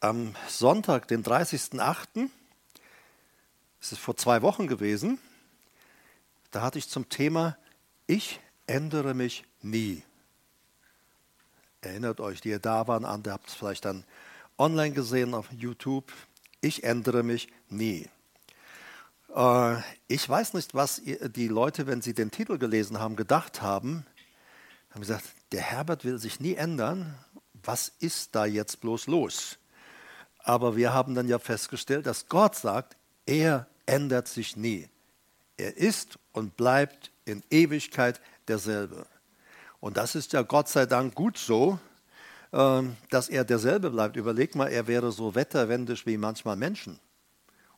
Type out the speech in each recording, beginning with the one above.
am Sonntag, den 30.08., es ist vor zwei Wochen gewesen, da hatte ich zum Thema, ich ändere mich nie. Erinnert euch, die ihr da waren, an, ihr habt es vielleicht dann online gesehen auf YouTube. Ich ändere mich nie. Äh, ich weiß nicht, was die Leute, wenn sie den Titel gelesen haben, gedacht haben. Haben gesagt, der Herbert will sich nie ändern. Was ist da jetzt bloß los? Aber wir haben dann ja festgestellt, dass Gott sagt, er ändert sich nie. Er ist und bleibt in Ewigkeit derselbe. Und das ist ja Gott sei Dank gut so, ähm, dass er derselbe bleibt. Überleg mal, er wäre so wetterwendisch wie manchmal Menschen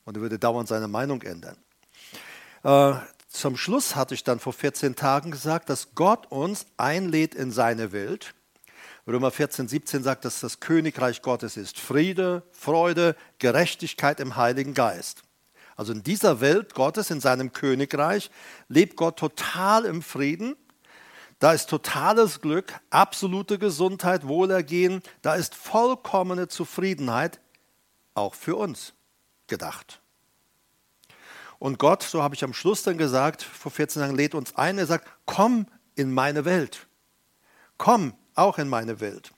und er würde dauernd seine Meinung ändern. Äh, zum Schluss hatte ich dann vor 14 Tagen gesagt, dass Gott uns einlädt in seine Welt. Römer 14, 17 sagt, dass das Königreich Gottes ist Friede, Freude, Gerechtigkeit im Heiligen Geist. Also in dieser Welt Gottes, in seinem Königreich, lebt Gott total im Frieden. Da ist totales Glück, absolute Gesundheit, Wohlergehen. Da ist vollkommene Zufriedenheit, auch für uns gedacht. Und Gott, so habe ich am Schluss dann gesagt, vor 14 Tagen, lädt uns ein. Er sagt, komm in meine Welt. Komm auch in meine Welt.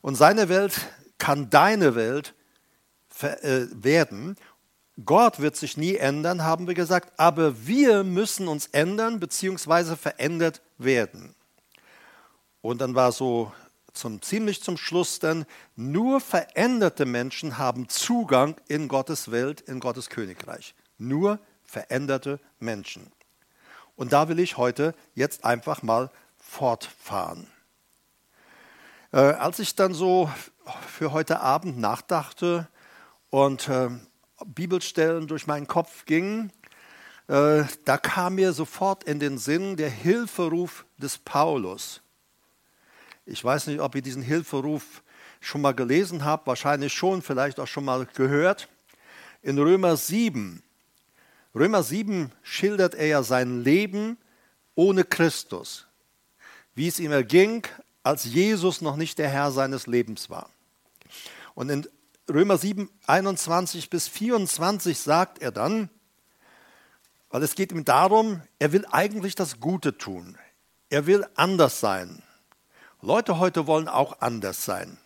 Und seine Welt kann deine Welt äh, werden. Gott wird sich nie ändern, haben wir gesagt, aber wir müssen uns ändern bzw. verändert werden. Und dann war so zum, ziemlich zum Schluss dann, nur veränderte Menschen haben Zugang in Gottes Welt, in Gottes Königreich. Nur veränderte Menschen. Und da will ich heute jetzt einfach mal fortfahren. Äh, als ich dann so für heute Abend nachdachte und äh, Bibelstellen durch meinen Kopf gingen, äh, da kam mir sofort in den Sinn der Hilferuf des Paulus. Ich weiß nicht, ob ihr diesen Hilferuf schon mal gelesen habt, wahrscheinlich schon, vielleicht auch schon mal gehört. In Römer 7, Römer 7 schildert er ja sein Leben ohne Christus, wie es ihm erging, als Jesus noch nicht der Herr seines Lebens war. Und in Römer 7, 21 bis 24 sagt er dann, weil es geht ihm darum, er will eigentlich das Gute tun. Er will anders sein. Leute heute wollen auch anders sein.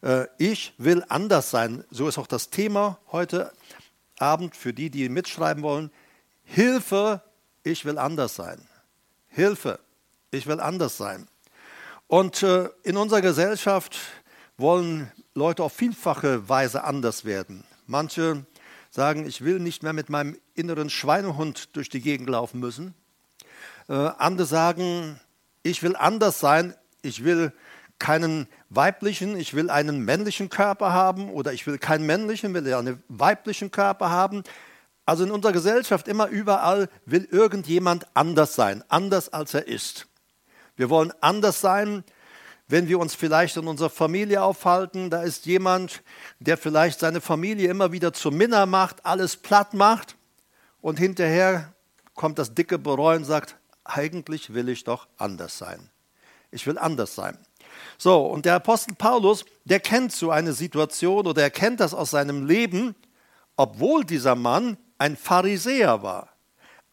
Äh, ich will anders sein. So ist auch das Thema heute Abend für die, die mitschreiben wollen. Hilfe, ich will anders sein. Hilfe, ich will anders sein. Und äh, in unserer Gesellschaft wollen Leute auf vielfache Weise anders werden. Manche sagen, ich will nicht mehr mit meinem inneren Schweinehund durch die Gegend laufen müssen. Äh, andere sagen, ich will anders sein, ich will keinen weiblichen, ich will einen männlichen Körper haben oder ich will keinen männlichen, will einen weiblichen Körper haben. Also in unserer Gesellschaft immer überall will irgendjemand anders sein, anders als er ist. Wir wollen anders sein, wenn wir uns vielleicht in unserer Familie aufhalten. Da ist jemand, der vielleicht seine Familie immer wieder zu Minna macht, alles platt macht und hinterher kommt das dicke Bereuen und sagt, eigentlich will ich doch anders sein. Ich will anders sein. So, und der Apostel Paulus, der kennt so eine Situation oder er kennt das aus seinem Leben, obwohl dieser Mann ein Pharisäer war.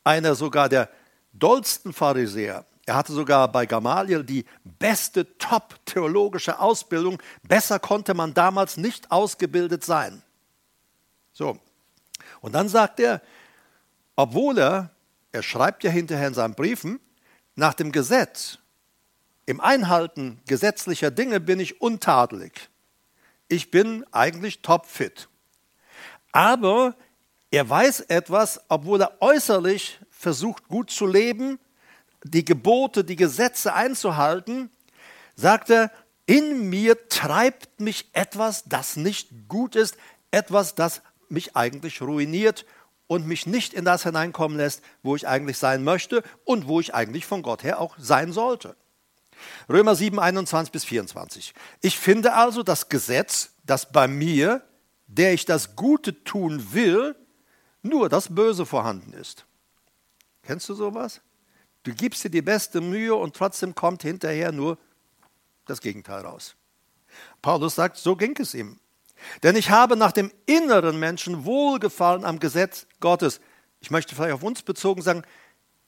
Einer sogar der dollsten Pharisäer. Er hatte sogar bei Gamaliel die beste top-theologische Ausbildung. Besser konnte man damals nicht ausgebildet sein. So. Und dann sagt er, obwohl er, er schreibt ja hinterher in seinen Briefen, nach dem Gesetz im Einhalten gesetzlicher Dinge bin ich untadelig. Ich bin eigentlich topfit. Aber er weiß etwas, obwohl er äußerlich versucht gut zu leben, die Gebote, die Gesetze einzuhalten, sagt er, in mir treibt mich etwas, das nicht gut ist, etwas, das mich eigentlich ruiniert und mich nicht in das hineinkommen lässt, wo ich eigentlich sein möchte und wo ich eigentlich von Gott her auch sein sollte. Römer 7, 21 bis 24. Ich finde also das Gesetz, dass bei mir, der ich das Gute tun will, nur das Böse vorhanden ist. Kennst du sowas? Du gibst dir die beste Mühe und trotzdem kommt hinterher nur das Gegenteil raus. Paulus sagt, so ging es ihm. Denn ich habe nach dem inneren Menschen Wohlgefallen am Gesetz Gottes. Ich möchte vielleicht auf uns bezogen sagen,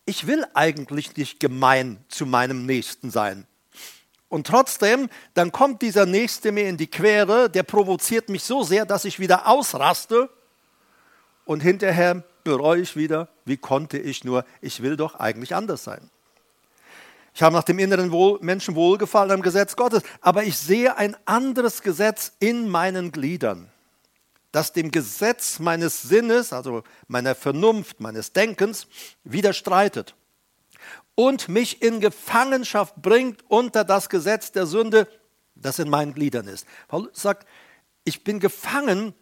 ich will eigentlich nicht gemein zu meinem Nächsten sein. Und trotzdem, dann kommt dieser Nächste mir in die Quere, der provoziert mich so sehr, dass ich wieder ausraste und hinterher bereue ich wieder, wie konnte ich nur, ich will doch eigentlich anders sein. Ich habe nach dem inneren Wohl, Menschen wohlgefallen am Gesetz Gottes, aber ich sehe ein anderes Gesetz in meinen Gliedern, das dem Gesetz meines Sinnes, also meiner Vernunft, meines Denkens, widerstreitet und mich in Gefangenschaft bringt unter das Gesetz der Sünde, das in meinen Gliedern ist. Paulus sagt, ich bin gefangen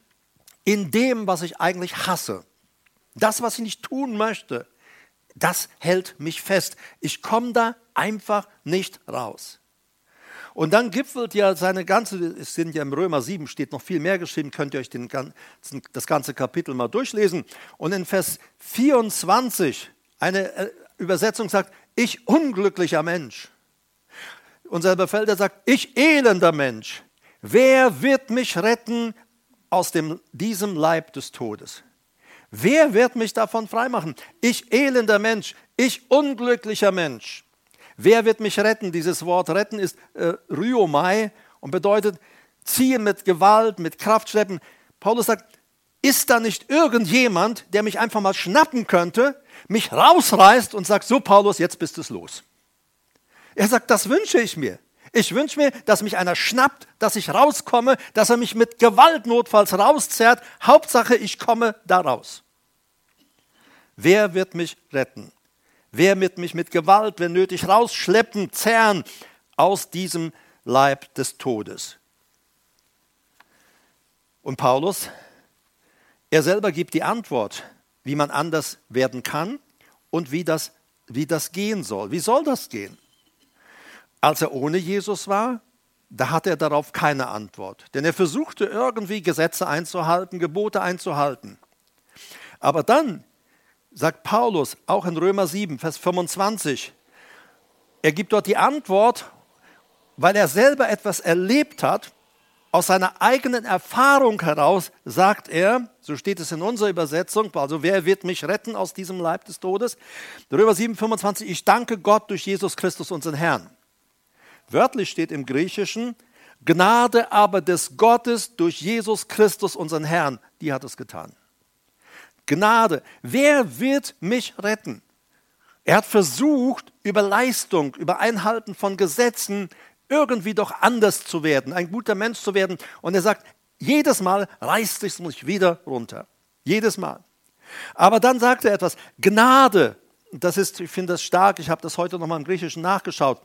in dem, was ich eigentlich hasse. Das, was ich nicht tun möchte, das hält mich fest. Ich komme da einfach nicht raus. Und dann gipfelt ja seine ganze, es sind ja im Römer 7 steht noch viel mehr geschrieben, könnt ihr euch den, das ganze Kapitel mal durchlesen. Und in Vers 24, eine äh, Übersetzung sagt, ich unglücklicher Mensch. Unser Befelder sagt, ich elender Mensch. Wer wird mich retten aus dem, diesem Leib des Todes? Wer wird mich davon freimachen? Ich elender Mensch, ich unglücklicher Mensch. Wer wird mich retten? Dieses Wort retten ist äh, Ryomai und bedeutet ziehen mit Gewalt, mit Kraft schleppen. Paulus sagt, ist da nicht irgendjemand, der mich einfach mal schnappen könnte, mich rausreißt und sagt, so Paulus, jetzt bist es los. Er sagt, das wünsche ich mir. Ich wünsche mir, dass mich einer schnappt, dass ich rauskomme, dass er mich mit Gewalt notfalls rauszerrt. Hauptsache, ich komme da raus. Wer wird mich retten? Wer wird mich mit Gewalt, wenn nötig, rausschleppen, zerren aus diesem Leib des Todes? Und Paulus, er selber gibt die Antwort, wie man anders werden kann und wie das, wie das gehen soll. Wie soll das gehen? Als er ohne Jesus war, da hatte er darauf keine Antwort. Denn er versuchte irgendwie Gesetze einzuhalten, Gebote einzuhalten. Aber dann sagt Paulus, auch in Römer 7, Vers 25, er gibt dort die Antwort, weil er selber etwas erlebt hat, aus seiner eigenen Erfahrung heraus sagt er, so steht es in unserer Übersetzung, also wer wird mich retten aus diesem Leib des Todes? Römer 7, 25, ich danke Gott durch Jesus Christus, unseren Herrn. Wörtlich steht im Griechischen, Gnade aber des Gottes durch Jesus Christus, unseren Herrn, die hat es getan. Gnade, wer wird mich retten? Er hat versucht, über Leistung, über Einhalten von Gesetzen irgendwie doch anders zu werden, ein guter Mensch zu werden. Und er sagt, jedes Mal reißt es mich wieder runter. Jedes Mal. Aber dann sagt er etwas, Gnade, das ist, ich finde das stark, ich habe das heute nochmal im Griechischen nachgeschaut.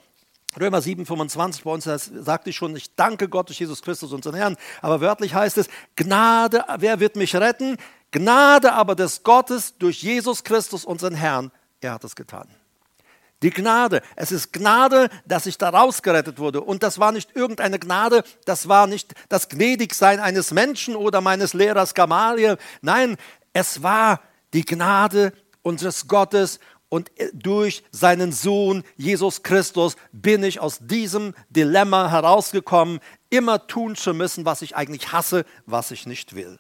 Römer 7, 25 bei uns das sagte ich schon, ich danke Gott durch Jesus Christus, unseren Herrn. Aber wörtlich heißt es, Gnade, wer wird mich retten? Gnade aber des Gottes durch Jesus Christus, unseren Herrn. Er hat es getan. Die Gnade. Es ist Gnade, dass ich da rausgerettet wurde. Und das war nicht irgendeine Gnade, das war nicht das Gnädigsein eines Menschen oder meines Lehrers Gamaliel. Nein, es war die Gnade unseres Gottes und durch seinen Sohn Jesus Christus bin ich aus diesem Dilemma herausgekommen, immer tun zu müssen, was ich eigentlich hasse, was ich nicht will.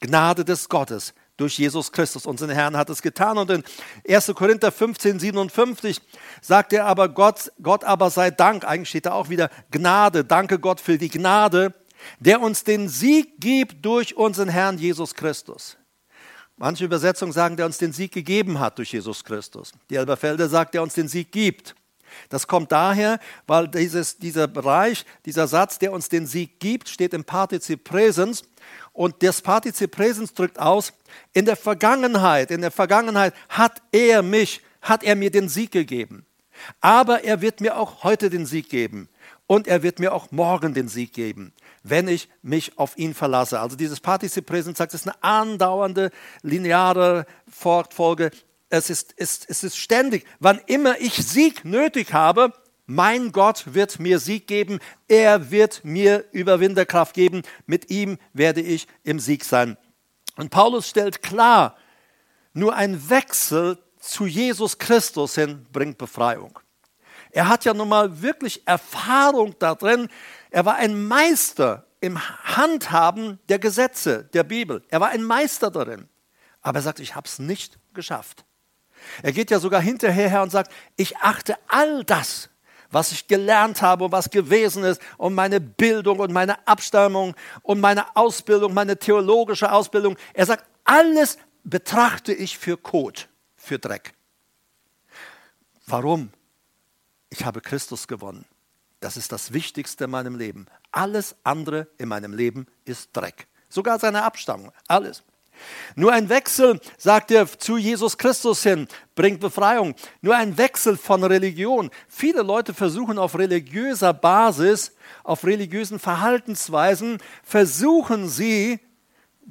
Gnade des Gottes durch Jesus Christus, unseren Herrn, hat es getan. Und in 1. Korinther 15, 57 sagt er aber, Gott, Gott aber sei Dank, eigentlich steht da auch wieder Gnade, danke Gott für die Gnade, der uns den Sieg gibt durch unseren Herrn Jesus Christus. Manche Übersetzungen sagen, der uns den Sieg gegeben hat durch Jesus Christus. Die Elberfelder sagt, der uns den Sieg gibt. Das kommt daher, weil dieses, dieser Bereich, dieser Satz, der uns den Sieg gibt, steht im Partizip Präsens und das Partizip Präsens drückt aus, in der Vergangenheit, in der Vergangenheit hat er mich, hat er mir den Sieg gegeben. Aber er wird mir auch heute den Sieg geben. Und er wird mir auch morgen den Sieg geben, wenn ich mich auf ihn verlasse. Also dieses Partizip Präsens sagt, es ist eine andauernde, lineare Fortfolge. Es ist, ist, es ist ständig. Wann immer ich Sieg nötig habe, mein Gott wird mir Sieg geben, er wird mir Überwinderkraft geben, mit ihm werde ich im Sieg sein. Und Paulus stellt klar, nur ein Wechsel zu Jesus Christus hin bringt Befreiung. Er hat ja nun mal wirklich Erfahrung darin. Er war ein Meister im Handhaben der Gesetze der Bibel. Er war ein Meister darin. Aber er sagt, ich habe es nicht geschafft. Er geht ja sogar hinterher her und sagt, ich achte all das, was ich gelernt habe und was gewesen ist und meine Bildung und meine Abstammung und meine Ausbildung, meine theologische Ausbildung. Er sagt, alles betrachte ich für Kot, für Dreck. Warum? Ich habe Christus gewonnen. Das ist das Wichtigste in meinem Leben. Alles andere in meinem Leben ist Dreck. Sogar seine Abstammung, alles. Nur ein Wechsel, sagt er zu Jesus Christus hin, bringt Befreiung. Nur ein Wechsel von Religion. Viele Leute versuchen auf religiöser Basis, auf religiösen Verhaltensweisen, versuchen sie,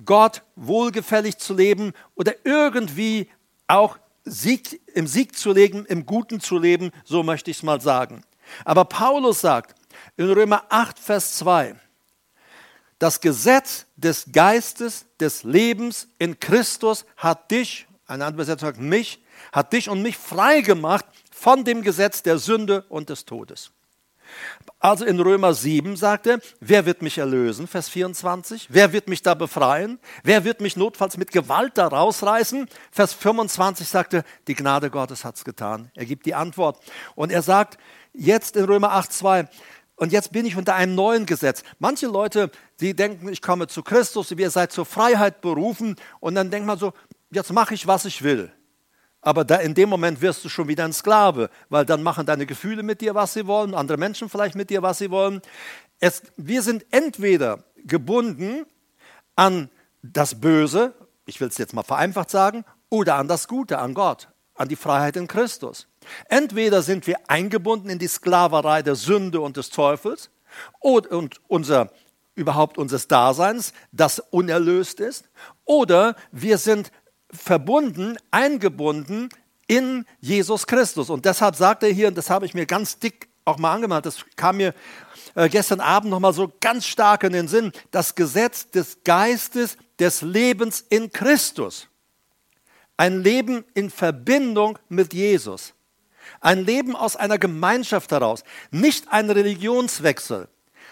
Gott wohlgefällig zu leben oder irgendwie auch Sieg, im Sieg zu leben, im Guten zu leben, so möchte ich es mal sagen. Aber Paulus sagt in Römer 8, Vers 2, das Gesetz des Geistes, des Lebens in Christus hat dich, eine andere Übersetzung sagt mich, hat dich und mich frei gemacht von dem Gesetz der Sünde und des Todes. Also in Römer 7 sagt er, wer wird mich erlösen, Vers 24, wer wird mich da befreien, wer wird mich notfalls mit Gewalt da rausreißen, Vers 25 sagt er, die Gnade Gottes hat es getan. Er gibt die Antwort. Und er sagt jetzt in Römer 8, 2, und jetzt bin ich unter einem neuen Gesetz. Manche Leute, die denken, ich komme zu Christus, ihr seid zur Freiheit berufen und dann denkt man so, jetzt mache ich, was ich will. Aber da in dem Moment wirst du schon wieder ein Sklave, weil dann machen deine Gefühle mit dir, was sie wollen, andere Menschen vielleicht mit dir, was sie wollen. Es, wir sind entweder gebunden an das Böse, ich will es jetzt mal vereinfacht sagen, oder an das Gute, an Gott, an die Freiheit in Christus. Entweder sind wir eingebunden in die Sklaverei der Sünde und des Teufels und, unser überhaupt unseres Daseins, das unerlöst ist, oder wir sind verbunden, eingebunden in Jesus Christus. Und deshalb sagt er hier, und das habe ich mir ganz dick auch mal angemalt, das kam mir äh, gestern Abend nochmal so ganz stark in den Sinn, das Gesetz des Geistes des Lebens in Christus. Ein Leben in Verbindung mit Jesus. Ein Leben aus einer Gemeinschaft heraus, nicht ein Religionswechsel.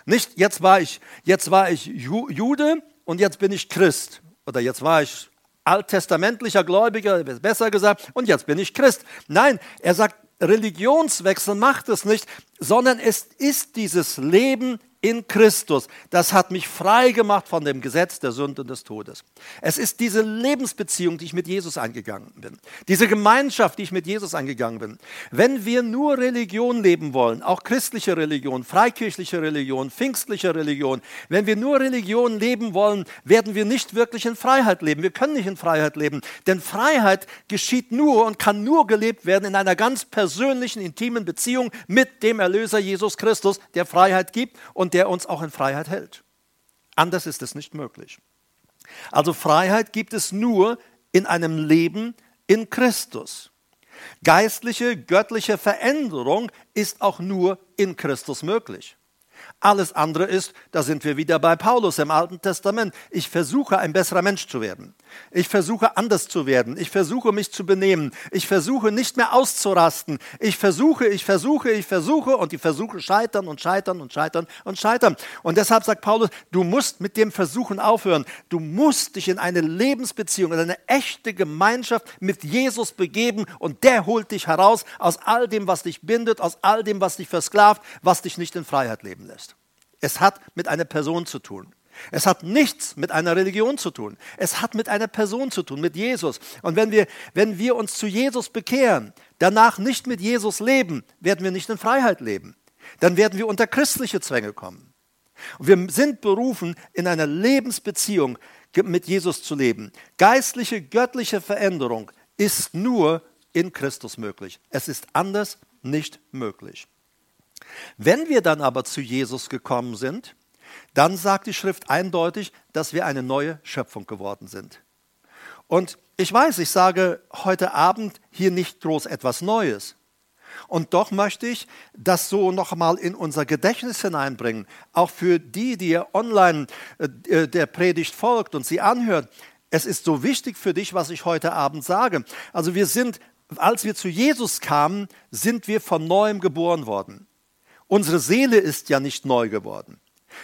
Nicht jetzt war ich, jetzt war ich Jude und jetzt bin ich Christ. Oder jetzt war ich alttestamentlicher Gläubiger, besser gesagt, und jetzt bin ich Christ. Nein, er sagt, Religionswechsel macht es nicht, sondern es ist dieses Leben in Christus. Das hat mich frei gemacht von dem Gesetz der Sünde und des Todes. Es ist diese Lebensbeziehung, die ich mit Jesus eingegangen bin. Diese Gemeinschaft, die ich mit Jesus eingegangen bin. Wenn wir nur Religion leben wollen, auch christliche Religion, freikirchliche Religion, pfingstliche Religion, wenn wir nur Religion leben wollen, werden wir nicht wirklich in Freiheit leben. Wir können nicht in Freiheit leben, denn Freiheit geschieht nur und kann nur gelebt werden in einer ganz persönlichen, intimen Beziehung mit dem Erlöser Jesus Christus, der Freiheit gibt und der uns auch in Freiheit hält. Anders ist es nicht möglich. Also Freiheit gibt es nur in einem Leben in Christus. Geistliche, göttliche Veränderung ist auch nur in Christus möglich. Alles andere ist, da sind wir wieder bei Paulus im Alten Testament. Ich versuche ein besserer Mensch zu werden. Ich versuche anders zu werden. Ich versuche mich zu benehmen. Ich versuche nicht mehr auszurasten. Ich versuche, ich versuche, ich versuche und die Versuche scheitern und scheitern und scheitern und scheitern. Und deshalb sagt Paulus, du musst mit dem Versuchen aufhören. Du musst dich in eine Lebensbeziehung, in eine echte Gemeinschaft mit Jesus begeben und der holt dich heraus aus all dem, was dich bindet, aus all dem, was dich versklavt, was dich nicht in Freiheit leben lässt. Es hat mit einer Person zu tun. Es hat nichts mit einer Religion zu tun. Es hat mit einer Person zu tun, mit Jesus. Und wenn wir, wenn wir uns zu Jesus bekehren, danach nicht mit Jesus leben, werden wir nicht in Freiheit leben. Dann werden wir unter christliche Zwänge kommen. Und wir sind berufen, in einer Lebensbeziehung mit Jesus zu leben. Geistliche, göttliche Veränderung ist nur in Christus möglich. Es ist anders nicht möglich. Wenn wir dann aber zu Jesus gekommen sind, dann sagt die Schrift eindeutig, dass wir eine neue Schöpfung geworden sind. Und ich weiß, ich sage heute Abend hier nicht groß etwas Neues. Und doch möchte ich das so nochmal in unser Gedächtnis hineinbringen, auch für die, die online äh, der Predigt folgt und sie anhört. Es ist so wichtig für dich, was ich heute Abend sage. Also wir sind, als wir zu Jesus kamen, sind wir von neuem geboren worden. Unsere Seele ist ja nicht neu geworden.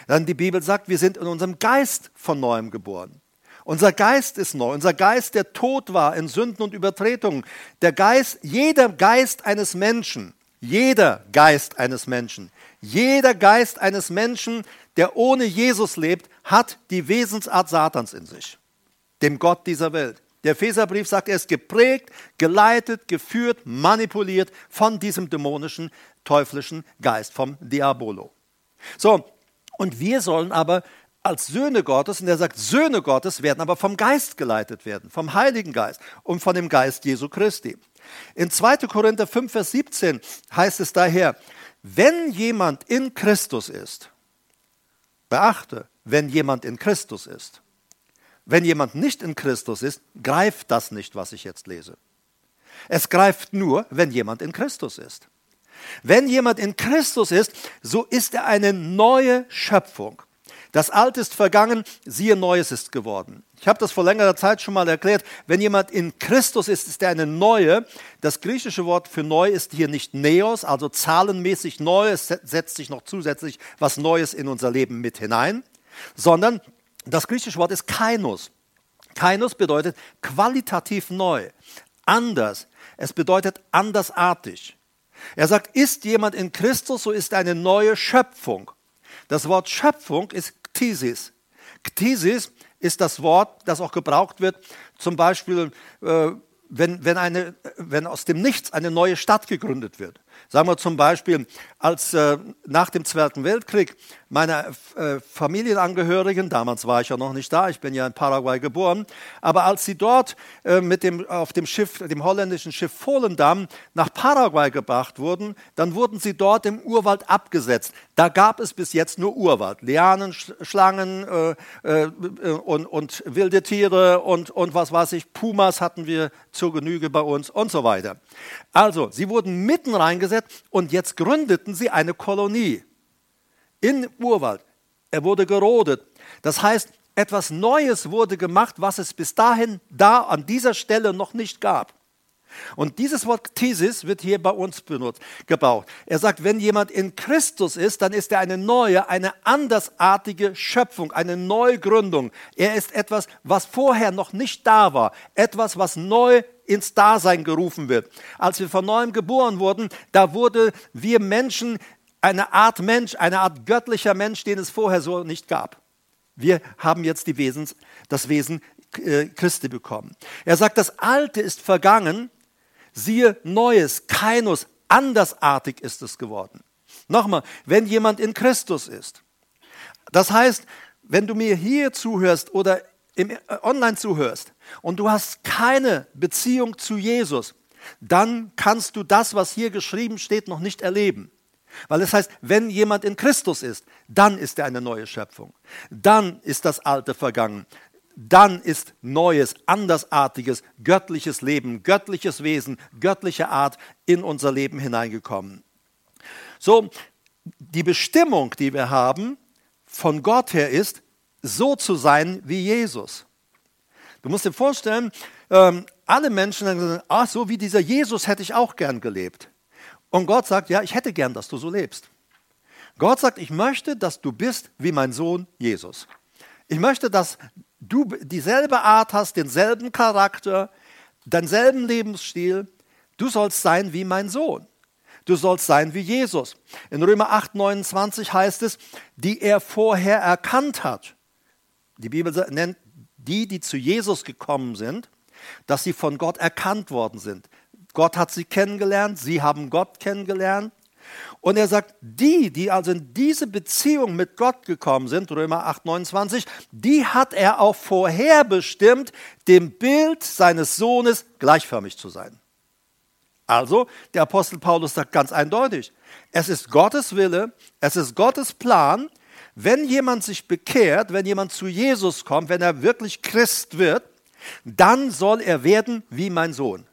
Dann die Bibel sagt, wir sind in unserem Geist von neuem geboren. Unser Geist ist neu. Unser Geist, der tot war in Sünden und Übertretungen. Der Geist, jeder Geist eines Menschen, jeder Geist eines Menschen, jeder Geist eines Menschen, der ohne Jesus lebt, hat die Wesensart Satans in sich, dem Gott dieser Welt. Der Epheserbrief sagt, er ist geprägt, geleitet, geführt, manipuliert von diesem dämonischen, teuflischen Geist, vom Diabolo. So, und wir sollen aber als Söhne Gottes, und er sagt, Söhne Gottes werden aber vom Geist geleitet werden, vom Heiligen Geist und von dem Geist Jesu Christi. In 2. Korinther 5, Vers 17 heißt es daher, wenn jemand in Christus ist, beachte, wenn jemand in Christus ist, wenn jemand nicht in Christus ist, greift das nicht, was ich jetzt lese. Es greift nur, wenn jemand in Christus ist. Wenn jemand in Christus ist, so ist er eine neue Schöpfung. Das Alte ist vergangen, siehe Neues ist geworden. Ich habe das vor längerer Zeit schon mal erklärt. Wenn jemand in Christus ist, ist er eine neue. Das griechische Wort für neu ist hier nicht Neos, also zahlenmäßig neu. Es setzt sich noch zusätzlich was Neues in unser Leben mit hinein, sondern das griechische Wort ist Kainos. Kainos bedeutet qualitativ neu, anders. Es bedeutet andersartig. Er sagt, ist jemand in Christus, so ist eine neue Schöpfung. Das Wort Schöpfung ist Ktisis. Ktisis ist das Wort, das auch gebraucht wird, zum Beispiel, äh, wenn, wenn, eine, wenn aus dem Nichts eine neue Stadt gegründet wird. Sagen wir zum Beispiel, als äh, nach dem Zweiten Weltkrieg meine äh, Familienangehörigen, damals war ich ja noch nicht da, ich bin ja in Paraguay geboren, aber als sie dort äh, mit dem, auf dem Schiff, dem holländischen Schiff Volendam nach Paraguay gebracht wurden, dann wurden sie dort im Urwald abgesetzt. Da gab es bis jetzt nur Urwald, Lianen, Schlangen äh, äh, und, und wilde Tiere und, und was weiß ich, Pumas hatten wir zur Genüge bei uns und so weiter. Also, sie wurden mitten reingesetzt und jetzt gründeten sie eine Kolonie in Urwald. Er wurde gerodet. Das heißt, etwas Neues wurde gemacht, was es bis dahin da an dieser Stelle noch nicht gab. Und dieses Wort Thesis wird hier bei uns benutzt, gebraucht. Er sagt, wenn jemand in Christus ist, dann ist er eine neue, eine andersartige Schöpfung, eine Neugründung. Er ist etwas, was vorher noch nicht da war, etwas, was neu ins Dasein gerufen wird. Als wir von neuem geboren wurden, da wurde wir Menschen eine Art Mensch, eine Art göttlicher Mensch, den es vorher so nicht gab. Wir haben jetzt die Wesens, das Wesen äh, Christi bekommen. Er sagt, das Alte ist vergangen, siehe Neues, Kainos, andersartig ist es geworden. Nochmal, wenn jemand in Christus ist. Das heißt, wenn du mir hier zuhörst oder im, äh, online zuhörst und du hast keine Beziehung zu Jesus, dann kannst du das, was hier geschrieben steht, noch nicht erleben. Weil es heißt, wenn jemand in Christus ist, dann ist er eine neue Schöpfung. Dann ist das Alte vergangen. Dann ist neues, andersartiges, göttliches Leben, göttliches Wesen, göttliche Art in unser Leben hineingekommen. So, die Bestimmung, die wir haben, von Gott her ist, so zu sein wie Jesus. Du musst dir vorstellen, ähm, alle Menschen sagen, ach, so wie dieser Jesus hätte ich auch gern gelebt. Und Gott sagt, ja, ich hätte gern, dass du so lebst. Gott sagt, ich möchte, dass du bist wie mein Sohn Jesus. Ich möchte, dass du dieselbe Art hast, denselben Charakter, denselben Lebensstil. Du sollst sein wie mein Sohn. Du sollst sein wie Jesus. In Römer 8, 29 heißt es, die er vorher erkannt hat. Die Bibel nennt die, die zu Jesus gekommen sind, dass sie von Gott erkannt worden sind. Gott hat sie kennengelernt, sie haben Gott kennengelernt. Und er sagt, die, die also in diese Beziehung mit Gott gekommen sind, Römer 8, 29, die hat er auch vorherbestimmt, dem Bild seines Sohnes gleichförmig zu sein. Also, der Apostel Paulus sagt ganz eindeutig, es ist Gottes Wille, es ist Gottes Plan, wenn jemand sich bekehrt, wenn jemand zu Jesus kommt, wenn er wirklich Christ wird, dann soll er werden wie mein Sohn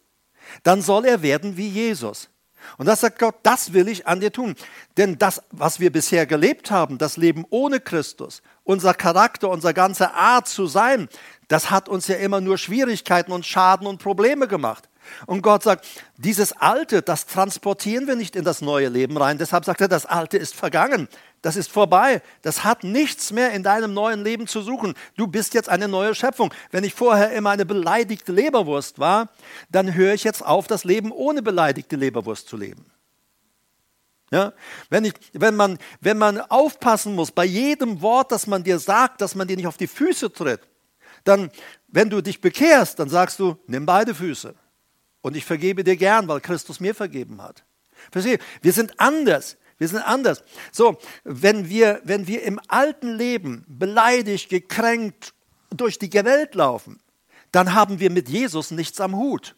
dann soll er werden wie Jesus. Und das sagt Gott, das will ich an dir tun. Denn das, was wir bisher gelebt haben, das Leben ohne Christus, unser Charakter, unsere ganze Art zu sein, das hat uns ja immer nur Schwierigkeiten und Schaden und Probleme gemacht. Und Gott sagt, dieses Alte, das transportieren wir nicht in das neue Leben rein. Deshalb sagt er, das Alte ist vergangen. Das ist vorbei. Das hat nichts mehr in deinem neuen Leben zu suchen. Du bist jetzt eine neue Schöpfung. Wenn ich vorher immer eine beleidigte Leberwurst war, dann höre ich jetzt auf, das Leben ohne beleidigte Leberwurst zu leben. Ja? Wenn, ich, wenn, man, wenn man aufpassen muss bei jedem Wort, das man dir sagt, dass man dir nicht auf die Füße tritt, dann, wenn du dich bekehrst, dann sagst du, nimm beide Füße. Und ich vergebe dir gern, weil Christus mir vergeben hat. Verstehe? Wir sind anders. Wir sind anders. So, wenn wir, wenn wir im alten Leben beleidigt, gekränkt durch die Welt laufen, dann haben wir mit Jesus nichts am Hut.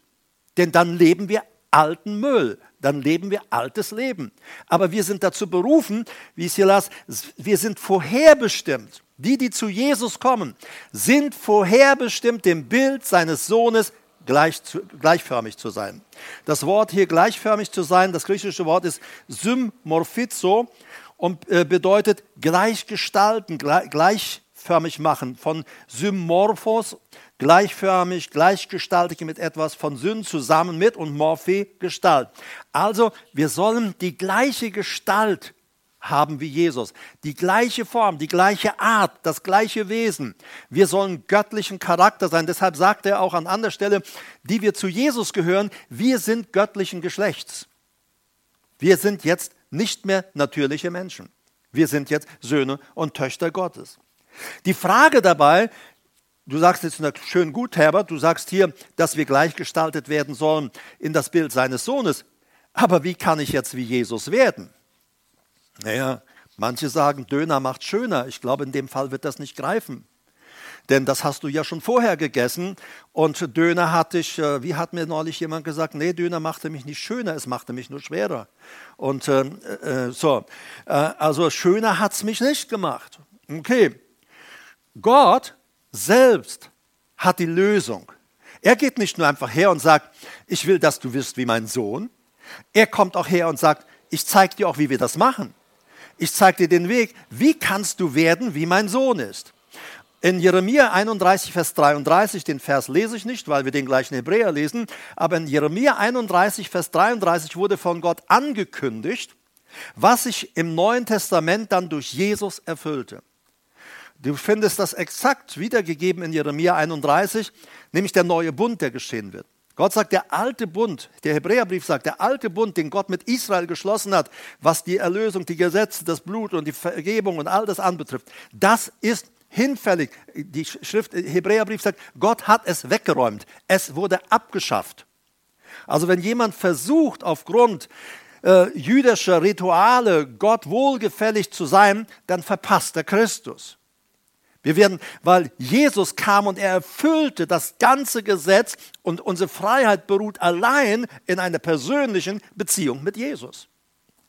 Denn dann leben wir alten Müll, dann leben wir altes Leben. Aber wir sind dazu berufen, wie es hier las, wir sind vorherbestimmt. Die, die zu Jesus kommen, sind vorherbestimmt, dem Bild seines Sohnes gleich zu, gleichförmig zu sein. Das Wort hier gleichförmig zu sein, das griechische Wort ist symorphizo und äh, bedeutet gleichgestalten, gleich, gleichförmig machen. Von symorphos, gleichförmig, gleichgestaltig mit etwas, von Syn zusammen mit und Morphe, Gestalt. Also wir sollen die gleiche Gestalt haben wie Jesus. Die gleiche Form, die gleiche Art, das gleiche Wesen. Wir sollen göttlichen Charakter sein. Deshalb sagt er auch an anderer Stelle, die wir zu Jesus gehören, wir sind göttlichen Geschlechts. Wir sind jetzt nicht mehr natürliche Menschen. Wir sind jetzt Söhne und Töchter Gottes. Die Frage dabei, du sagst jetzt schön gut, Herbert, du sagst hier, dass wir gleichgestaltet werden sollen in das Bild seines Sohnes. Aber wie kann ich jetzt wie Jesus werden? Naja, manche sagen, Döner macht schöner. Ich glaube, in dem Fall wird das nicht greifen. Denn das hast du ja schon vorher gegessen und Döner hatte ich, äh, wie hat mir neulich jemand gesagt, nee, Döner machte mich nicht schöner, es machte mich nur schwerer. Und äh, äh, so, äh, also schöner hat es mich nicht gemacht. Okay, Gott selbst hat die Lösung. Er geht nicht nur einfach her und sagt, ich will, dass du wirst wie mein Sohn. Er kommt auch her und sagt, ich zeige dir auch, wie wir das machen ich zeige dir den Weg. Wie kannst du werden, wie mein Sohn ist? In Jeremia 31, Vers 33, den Vers lese ich nicht, weil wir den gleichen Hebräer lesen, aber in Jeremia 31, Vers 33 wurde von Gott angekündigt, was sich im Neuen Testament dann durch Jesus erfüllte. Du findest das exakt wiedergegeben in Jeremia 31, nämlich der neue Bund, der geschehen wird. Gott sagt, der alte Bund, der Hebräerbrief sagt, der alte Bund, den Gott mit Israel geschlossen hat, was die Erlösung, die Gesetze, das Blut und die Vergebung und all das anbetrifft, das ist hinfällig. Die Schrift, Hebräerbrief sagt, Gott hat es weggeräumt. Es wurde abgeschafft. Also wenn jemand versucht, aufgrund äh, jüdischer Rituale Gott wohlgefällig zu sein, dann verpasst er Christus. Wir werden, weil Jesus kam und er erfüllte das ganze Gesetz und unsere Freiheit beruht allein in einer persönlichen Beziehung mit Jesus.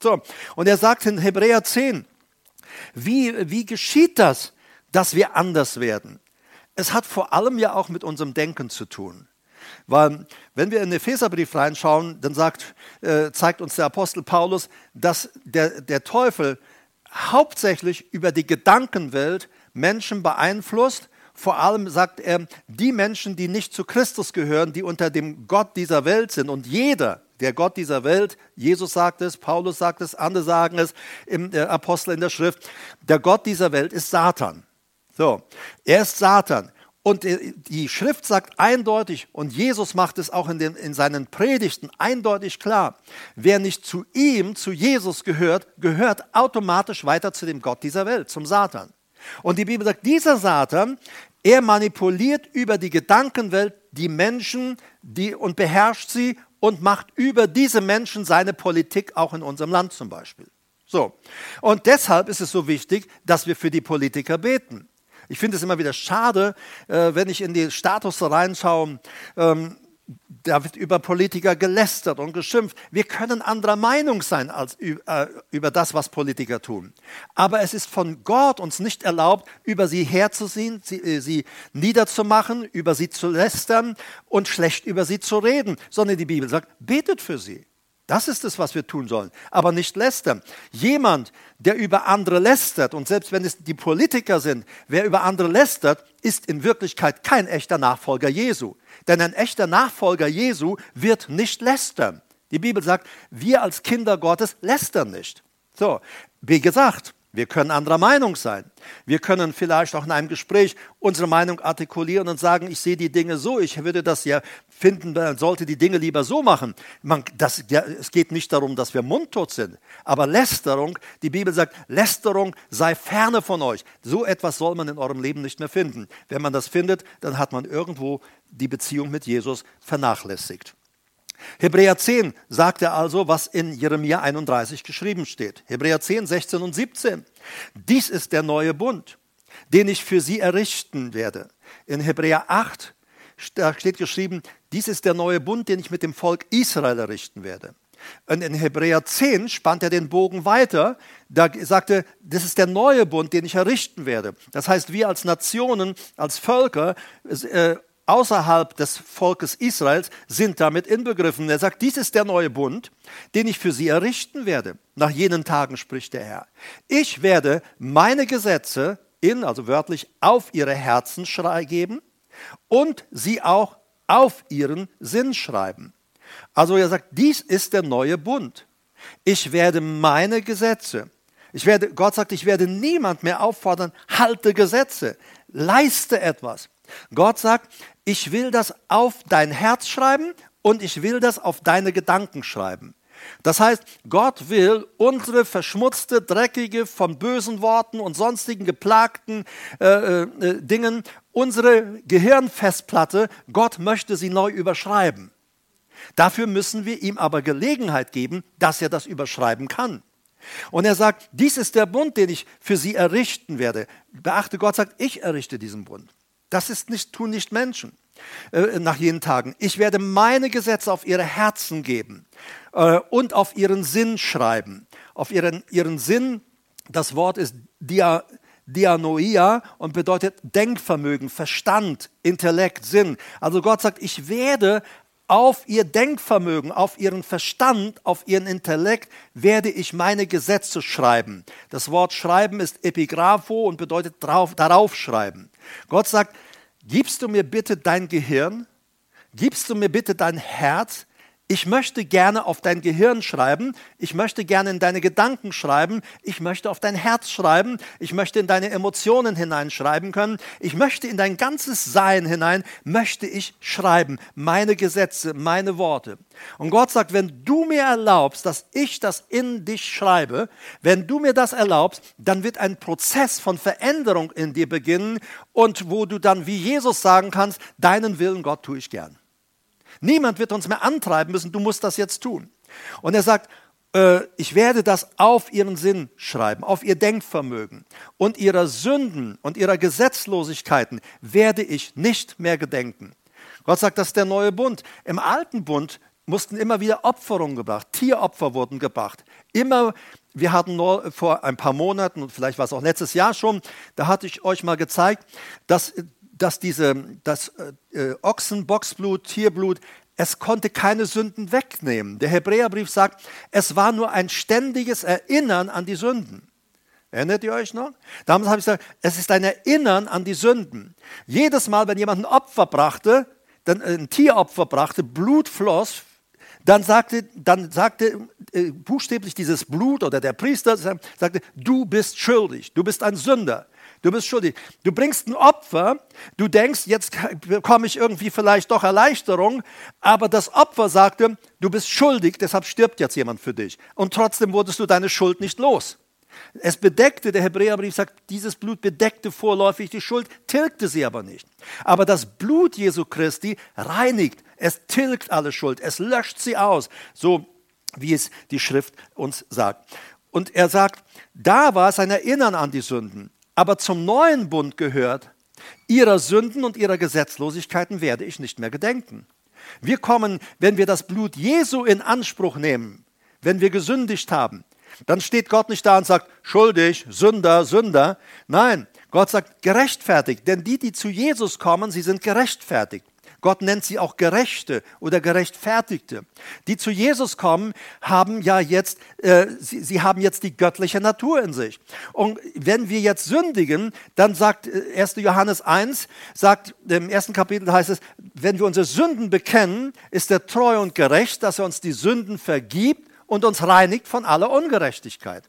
So, und er sagt in Hebräer 10, wie, wie geschieht das, dass wir anders werden? Es hat vor allem ja auch mit unserem Denken zu tun. Weil wenn wir in den Epheserbrief reinschauen, dann sagt, äh, zeigt uns der Apostel Paulus, dass der, der Teufel hauptsächlich über die Gedankenwelt Menschen beeinflusst. Vor allem sagt er, die Menschen, die nicht zu Christus gehören, die unter dem Gott dieser Welt sind. Und jeder, der Gott dieser Welt, Jesus sagt es, Paulus sagt es, andere sagen es, im der Apostel in der Schrift, der Gott dieser Welt ist Satan. So, er ist Satan. Und die Schrift sagt eindeutig, und Jesus macht es auch in, den, in seinen Predigten eindeutig klar, wer nicht zu ihm, zu Jesus gehört, gehört automatisch weiter zu dem Gott dieser Welt, zum Satan. Und die Bibel sagt, dieser Satan, er manipuliert über die Gedankenwelt die Menschen die, und beherrscht sie und macht über diese Menschen seine Politik, auch in unserem Land zum Beispiel. So. Und deshalb ist es so wichtig, dass wir für die Politiker beten. Ich finde es immer wieder schade, äh, wenn ich in die Status reinschaue. Ähm, da wird über Politiker gelästert und geschimpft. Wir können anderer Meinung sein als äh, über das, was Politiker tun. Aber es ist von Gott uns nicht erlaubt, über sie herzuziehen, sie, äh, sie niederzumachen, über sie zu lästern und schlecht über sie zu reden, sondern die Bibel sagt, betet für sie. Das ist es, was wir tun sollen, aber nicht lästern. Jemand, der über andere lästert, und selbst wenn es die Politiker sind, wer über andere lästert, ist in Wirklichkeit kein echter Nachfolger Jesu. Denn ein echter Nachfolger Jesu wird nicht lästern. Die Bibel sagt, wir als Kinder Gottes lästern nicht. So, wie gesagt, Wir können anderer Meinung sein. Wir können vielleicht auch in einem Gespräch unsere Meinung artikulieren und sagen, ich sehe die Dinge so, ich würde das ja finden, man sollte die Dinge lieber so machen. Man, das, ja, es geht nicht darum, dass wir mundtot sind, aber Lästerung, die Bibel sagt, Lästerung sei ferne von euch. So etwas soll man in eurem Leben nicht mehr finden. Wenn man das findet, dann hat man irgendwo die Beziehung mit Jesus vernachlässigt. Hebräer 10 sagt er also, was in Jeremia 31 geschrieben steht. Hebräer 10, 16 und 17. Dies ist der neue Bund, den ich für sie errichten werde. In Hebräer 8 steht geschrieben, dies ist der neue Bund, den ich mit dem Volk Israel errichten werde. Und in Hebräer 10 spannt er den Bogen weiter. Da sagte, das ist der neue Bund, den ich errichten werde. Das heißt, wir als Nationen, als Völker, äh, außerhalb des Volkes Israels sind damit inbegriffen. Er sagt, dies ist der neue Bund, den ich für sie errichten werde. Nach jenen Tagen spricht der Herr. Ich werde meine Gesetze in, also wörtlich, auf ihre Herzen geben und sie auch auf ihren Sinn schreiben. Also er sagt, dies ist der neue Bund. Ich werde meine Gesetze, ich werde, Gott sagt, ich werde niemand mehr auffordern, halte Gesetze, leiste etwas. Gott sagt, ich will das auf dein Herz schreiben und ich will das auf deine Gedanken schreiben. Das heißt, Gott will unsere verschmutzte, dreckige, von bösen Worten und sonstigen geplagten äh, äh, Dingen, unsere Gehirnfestplatte, Gott möchte sie neu überschreiben. Dafür müssen wir ihm aber Gelegenheit geben, dass er das überschreiben kann. Und er sagt, dies ist der Bund, den ich für sie errichten werde. Beachte, Gott sagt, ich errichte diesen Bund. Das ist nicht, tun nicht Menschen äh, nach jenen Tagen. Ich werde meine Gesetze auf ihre Herzen geben äh, und auf ihren Sinn schreiben. Auf ihren, ihren Sinn, das Wort ist dia, Dianoia und bedeutet Denkvermögen, Verstand, Intellekt, Sinn. Also Gott sagt, ich werde auf ihr Denkvermögen, auf ihren Verstand, auf ihren Intellekt werde ich meine Gesetze schreiben. Das Wort schreiben ist Epigrapho und bedeutet drauf, darauf schreiben. Gott sagt, gibst du mir bitte dein Gehirn? Gibst du mir bitte dein Herz? Ich möchte gerne auf dein Gehirn schreiben, ich möchte gerne in deine Gedanken schreiben, ich möchte auf dein Herz schreiben, ich möchte in deine Emotionen hineinschreiben können, ich möchte in dein ganzes Sein hinein, möchte ich schreiben, meine Gesetze, meine Worte. Und Gott sagt, wenn du mir erlaubst, dass ich das in dich schreibe, wenn du mir das erlaubst, dann wird ein Prozess von Veränderung in dir beginnen. Und wo du dann wie Jesus sagen kannst, deinen Willen Gott tue ich gern. Niemand wird uns mehr antreiben müssen, du musst das jetzt tun. Und er sagt, äh, ich werde das auf ihren Sinn schreiben, auf ihr Denkvermögen. Und ihrer Sünden und ihrer Gesetzlosigkeiten werde ich nicht mehr gedenken. Gott sagt, das ist der neue Bund. Im alten Bund mussten immer wieder Opferungen gebracht, Tieropfer wurden gebracht. Immer, wir hatten nur vor ein paar Monaten und vielleicht war es auch letztes Jahr schon, da hatte ich euch mal gezeigt, dass dass diese, das äh, Ochsen, Boxblut, Tierblut, es konnte keine Sünden wegnehmen. Der Hebräerbrief sagt, es war nur ein ständiges Erinnern an die Sünden. Erinnert ihr euch noch? Damals habe ich gesagt, es ist ein Erinnern an die Sünden. Jedes Mal, wenn jemand ein Opfer brachte, dann äh, ein Tieropfer brachte, Blut floss, dann sagte, dann sagte äh, buchstäblich dieses Blut oder der Priester sagte, du bist schuldig, du bist ein Sünder. Du bist schuldig. Du bringst ein Opfer, du denkst, jetzt bekomme ich irgendwie vielleicht doch Erleichterung, aber das Opfer sagte, du bist schuldig, deshalb stirbt jetzt jemand für dich. Und trotzdem wurdest du deine Schuld nicht los. Es bedeckte, der Hebräerbrief sagt, dieses Blut bedeckte vorläufig die Schuld, tilgte sie aber nicht. Aber das Blut Jesu Christi reinigt, es tilgt alle Schuld, es löscht sie aus, so wie es die Schrift uns sagt. Und er sagt, da war es ein Erinnern an die Sünden aber zum neuen Bund gehört, ihrer Sünden und ihrer Gesetzlosigkeiten werde ich nicht mehr gedenken. Wir kommen, wenn wir das Blut Jesu in Anspruch nehmen, wenn wir gesündigt haben, dann steht Gott nicht da und sagt, schuldig, Sünder, Sünder. Nein, Gott sagt, gerechtfertigt. Denn die, die zu Jesus kommen, sie sind gerechtfertigt. Gott nennt sie auch Gerechte oder Gerechtfertigte. Die zu Jesus kommen, haben ja jetzt, äh, sie, sie haben jetzt die göttliche Natur in sich. Und wenn wir jetzt sündigen, dann sagt 1. Äh, Johannes 1, sagt im ersten Kapitel heißt es, wenn wir unsere Sünden bekennen, ist er treu und gerecht, dass er uns die Sünden vergibt und uns reinigt von aller Ungerechtigkeit.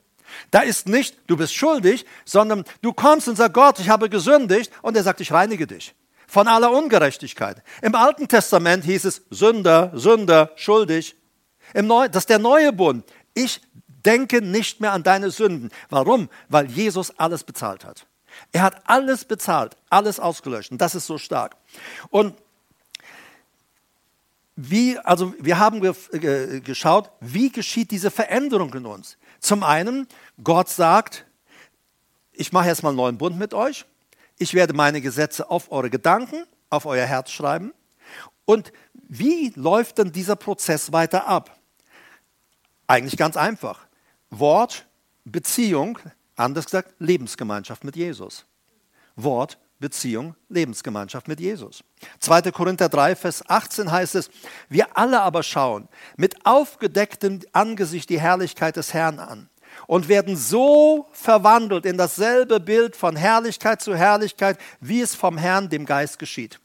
Da ist nicht, du bist schuldig, sondern du kommst und sagst, Gott, ich habe gesündigt und er sagt, ich reinige dich von aller Ungerechtigkeit. Im Alten Testament hieß es Sünder, Sünder, schuldig. Im Neu das ist der neue Bund. Ich denke nicht mehr an deine Sünden. Warum? Weil Jesus alles bezahlt hat. Er hat alles bezahlt, alles ausgelöscht. Und das ist so stark. Und wie, also wir haben ge geschaut, wie geschieht diese Veränderung in uns. Zum einen, Gott sagt, ich mache erstmal einen neuen Bund mit euch. Ich werde meine Gesetze auf eure Gedanken, auf euer Herz schreiben. Und wie läuft dann dieser Prozess weiter ab? Eigentlich ganz einfach. Wort, Beziehung, anders gesagt, Lebensgemeinschaft mit Jesus. Wort, Beziehung, Lebensgemeinschaft mit Jesus. 2. Korinther 3, Vers 18 heißt es, wir alle aber schauen mit aufgedecktem Angesicht die Herrlichkeit des Herrn an und werden so verwandelt in dasselbe Bild von Herrlichkeit zu Herrlichkeit, wie es vom Herrn, dem Geist geschieht.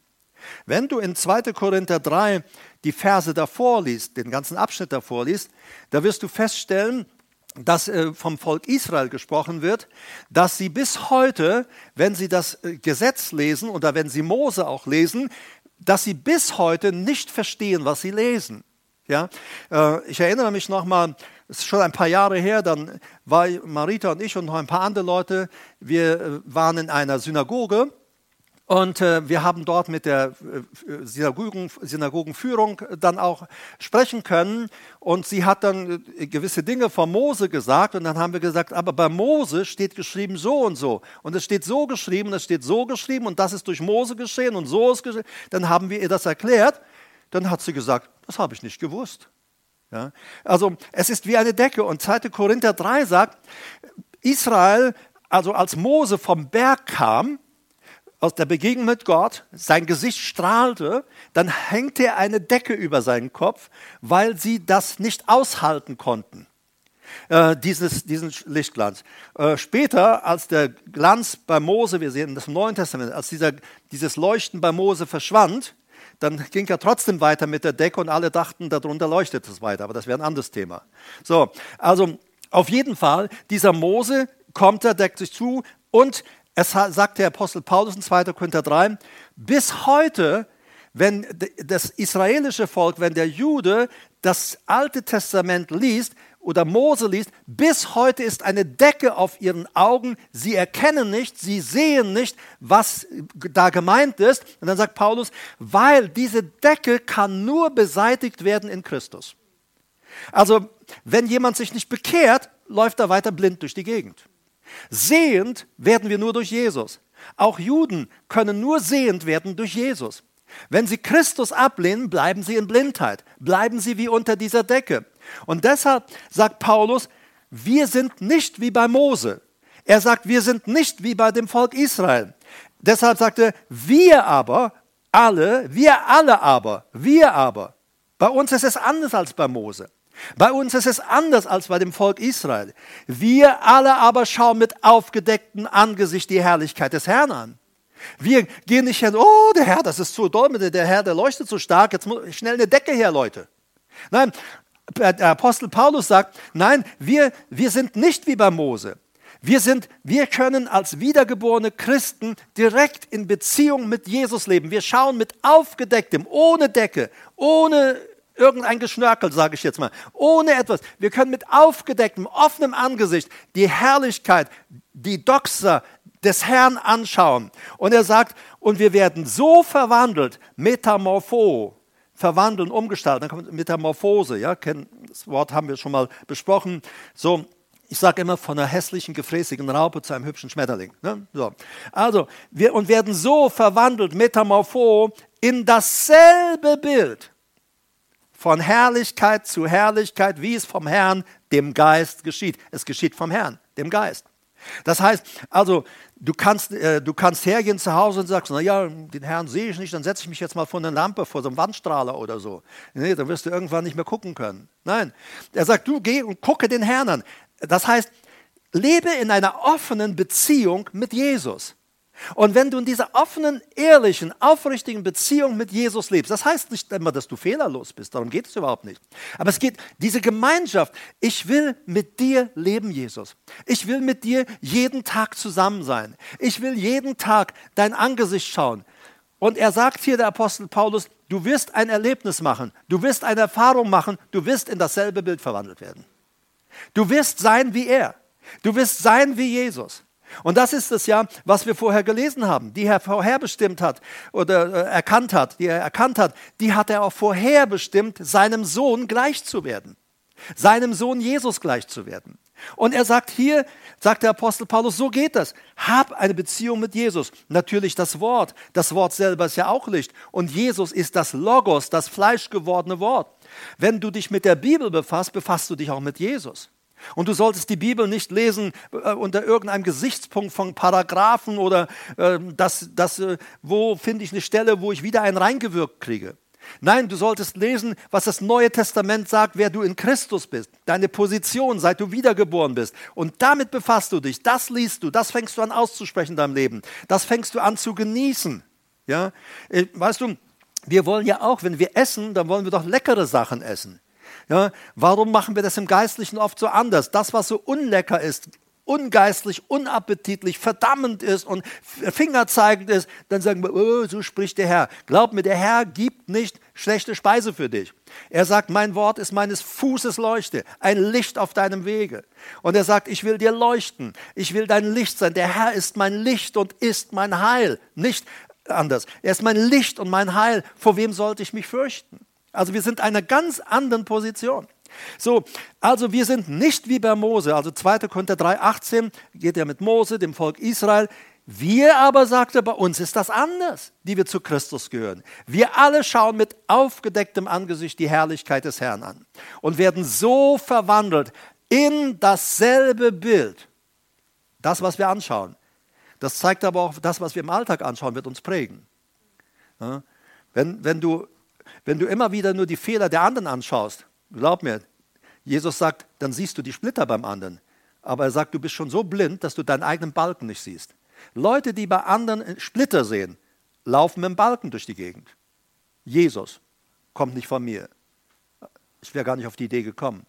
Wenn du in 2. Korinther 3 die Verse davor liest, den ganzen Abschnitt davor liest, da wirst du feststellen, dass äh, vom Volk Israel gesprochen wird, dass sie bis heute, wenn sie das äh, Gesetz lesen oder wenn sie Mose auch lesen, dass sie bis heute nicht verstehen, was sie lesen. Ja? Äh, ich erinnere mich nochmal, ist schon ein paar Jahre her, dann war Marita und ich und noch ein paar andere Leute, wir waren in einer Synagoge und äh, wir haben dort mit der äh, Synagogen, Synagogenführung dann auch sprechen können. Und sie hat dann äh, gewisse Dinge von Mose gesagt. Und dann haben wir gesagt, aber bei Mose steht geschrieben so und so. Und es steht so geschrieben, es steht so geschrieben. Und das ist durch Mose geschehen und so ist geschehen. Dann haben wir ihr das erklärt. Dann hat sie gesagt, das habe ich nicht gewusst. Ja? Also es ist wie eine Decke. Und 2. Korinther 3 sagt, Israel, also als Mose vom Berg kam, aus der Begegnung mit Gott, sein Gesicht strahlte, dann hängte eine Decke über seinen Kopf, weil sie das nicht aushalten konnten, äh, dieses, diesen Lichtglanz. Äh, später, als der Glanz bei Mose, wir sehen das im Neuen Testament, als dieser, dieses Leuchten bei Mose verschwand, dann ging er trotzdem weiter mit der Decke und alle dachten, darunter leuchtet es weiter, aber das wäre ein anderes Thema. So, also auf jeden Fall, dieser Mose kommt, er deckt sich zu und es sagt der Apostel Paulus in 2. Korinther 3, bis heute, wenn das israelische Volk, wenn der Jude das Alte Testament liest oder Mose liest, bis heute ist eine Decke auf ihren Augen. Sie erkennen nicht, sie sehen nicht, was da gemeint ist. Und dann sagt Paulus, weil diese Decke kann nur beseitigt werden in Christus. Also, wenn jemand sich nicht bekehrt, läuft er weiter blind durch die Gegend. Sehend werden wir nur durch Jesus. Auch Juden können nur sehend werden durch Jesus. Wenn sie Christus ablehnen, bleiben sie in Blindheit, bleiben sie wie unter dieser Decke. Und deshalb sagt Paulus, wir sind nicht wie bei Mose. Er sagt, wir sind nicht wie bei dem Volk Israel. Deshalb sagt er, wir aber, alle, wir alle aber, wir aber. Bei uns ist es anders als bei Mose. Bei uns ist es anders als bei dem Volk Israel. Wir alle aber schauen mit aufgedecktem Angesicht die Herrlichkeit des Herrn an. Wir gehen nicht hin, oh, der Herr, das ist zu doll, der Herr, der leuchtet so stark, jetzt muss schnell eine Decke her, Leute. Nein, Apostel Paulus sagt, nein, wir, wir sind nicht wie bei Mose. Wir, sind, wir können als wiedergeborene Christen direkt in Beziehung mit Jesus leben. Wir schauen mit aufgedecktem, ohne Decke, ohne irgendein Geschnörkel, sage ich jetzt mal, ohne etwas. Wir können mit aufgedecktem, offenem Angesicht die Herrlichkeit, die Doxa des Herrn anschauen. Und er sagt, und wir werden so verwandelt, metamorpho, verwandeln, umgestalten. Dann kommt Metamorphose, ja, das Wort haben wir schon mal besprochen. So, ich sage immer von einer hässlichen, gefräßigen Raupe zu einem hübschen Schmetterling. Ne? So. Also, wir und werden so verwandelt, metamorpho, in dasselbe Bild von Herrlichkeit zu Herrlichkeit, wie es vom Herrn, dem Geist geschieht. Es geschieht vom Herrn, dem Geist. Das heißt, also du kannst, äh, du kannst hergehen zu Hause und sagst, naja, den Herrn sehe ich nicht, dann setze ich mich jetzt mal vor eine Lampe, vor so einem Wandstrahler oder so. Nee, dann wirst du irgendwann nicht mehr gucken können. Nein, er sagt, du geh und gucke den Herrn an. Das heißt, lebe in einer offenen Beziehung mit Jesus. Und wenn du in dieser offenen, ehrlichen, aufrichtigen Beziehung mit Jesus lebst, das heißt nicht immer, dass du fehlerlos bist, darum geht es überhaupt nicht. Aber es geht, diese Gemeinschaft, ich will mit dir leben, Jesus. Ich will mit dir jeden Tag zusammen sein. Ich will jeden Tag dein Angesicht schauen. Und er sagt hier, der Apostel Paulus, du wirst ein Erlebnis machen, du wirst eine Erfahrung machen, du wirst in dasselbe Bild verwandelt werden. Du wirst sein wie er. Du wirst sein wie Jesus. Und das ist es ja, was wir vorher gelesen haben. Die er vorherbestimmt hat oder äh, erkannt hat, die er erkannt hat, die hat er auch vorherbestimmt, seinem Sohn gleich zu werden. Seinem Sohn Jesus gleich zu werden. Und er sagt hier, sagt der Apostel Paulus, so geht das. Hab eine Beziehung mit Jesus. Natürlich das Wort. Das Wort selber ist ja auch Licht. Und Jesus ist das Logos, das fleischgewordene Wort. Wenn du dich mit der Bibel befasst, befasst du dich auch mit Jesus. Und du solltest die Bibel nicht lesen äh, unter irgendeinem Gesichtspunkt von Paragraphen oder äh, das, das, äh, wo finde ich eine Stelle, wo ich wieder einen reingewirkt kriege. Nein, du solltest lesen, was das Neue Testament sagt, wer du in Christus bist, deine Position, seit du wiedergeboren bist. Und damit befasst du dich, das liest du, das fängst du an auszusprechen in deinem Leben, das fängst du an zu genießen. Ja? Äh, weißt du, wir wollen ja auch, wenn wir essen, dann wollen wir doch leckere Sachen essen. Ja, warum machen wir das im Geistlichen oft so anders? Das, was so unlecker ist, ungeistlich, unappetitlich, verdammend ist und fingerzeigend ist, dann sagen wir, oh, so spricht der Herr. Glaub mir, der Herr gibt nicht schlechte Speise für dich. Er sagt, mein Wort ist meines Fußes Leuchte, ein Licht auf deinem Wege. Und er sagt, ich will dir leuchten, ich will dein Licht sein. Der Herr ist mein Licht und ist mein Heil. Nicht anders. Er ist mein Licht und mein Heil. Vor wem sollte ich mich fürchten? Also wir sind in einer ganz anderen Position. So, also wir sind nicht wie bei Mose, also 2. Korinther 3,18 geht ja mit Mose, dem Volk Israel. Wir aber, sagt er, bei uns ist das anders, die wir zu Christus gehören. Wir alle schauen mit aufgedecktem Angesicht die Herrlichkeit des Herrn an und werden so verwandelt in dasselbe Bild. Das, was wir anschauen. Das zeigt aber auch, das, was wir im Alltag anschauen, wird uns prägen. Wenn, wenn du wenn du immer wieder nur die Fehler der anderen anschaust, glaub mir, Jesus sagt, dann siehst du die Splitter beim anderen. Aber er sagt, du bist schon so blind, dass du deinen eigenen Balken nicht siehst. Leute, die bei anderen Splitter sehen, laufen mit dem Balken durch die Gegend. Jesus kommt nicht von mir. Ich wäre gar nicht auf die Idee gekommen.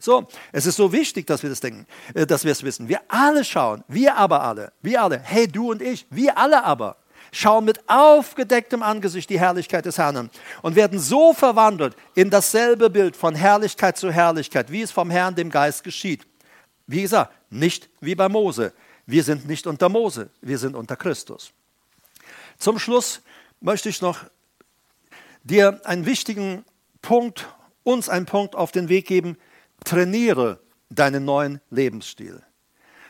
So, es ist so wichtig, dass wir das denken, äh, dass wir es wissen. Wir alle schauen, wir aber alle, wir alle, hey, du und ich, wir alle aber schauen mit aufgedecktem Angesicht die Herrlichkeit des Herrn an und werden so verwandelt in dasselbe Bild von Herrlichkeit zu Herrlichkeit, wie es vom Herrn, dem Geist geschieht. Wie gesagt, nicht wie bei Mose. Wir sind nicht unter Mose, wir sind unter Christus. Zum Schluss möchte ich noch dir einen wichtigen Punkt, uns einen Punkt auf den Weg geben. Trainiere deinen neuen Lebensstil.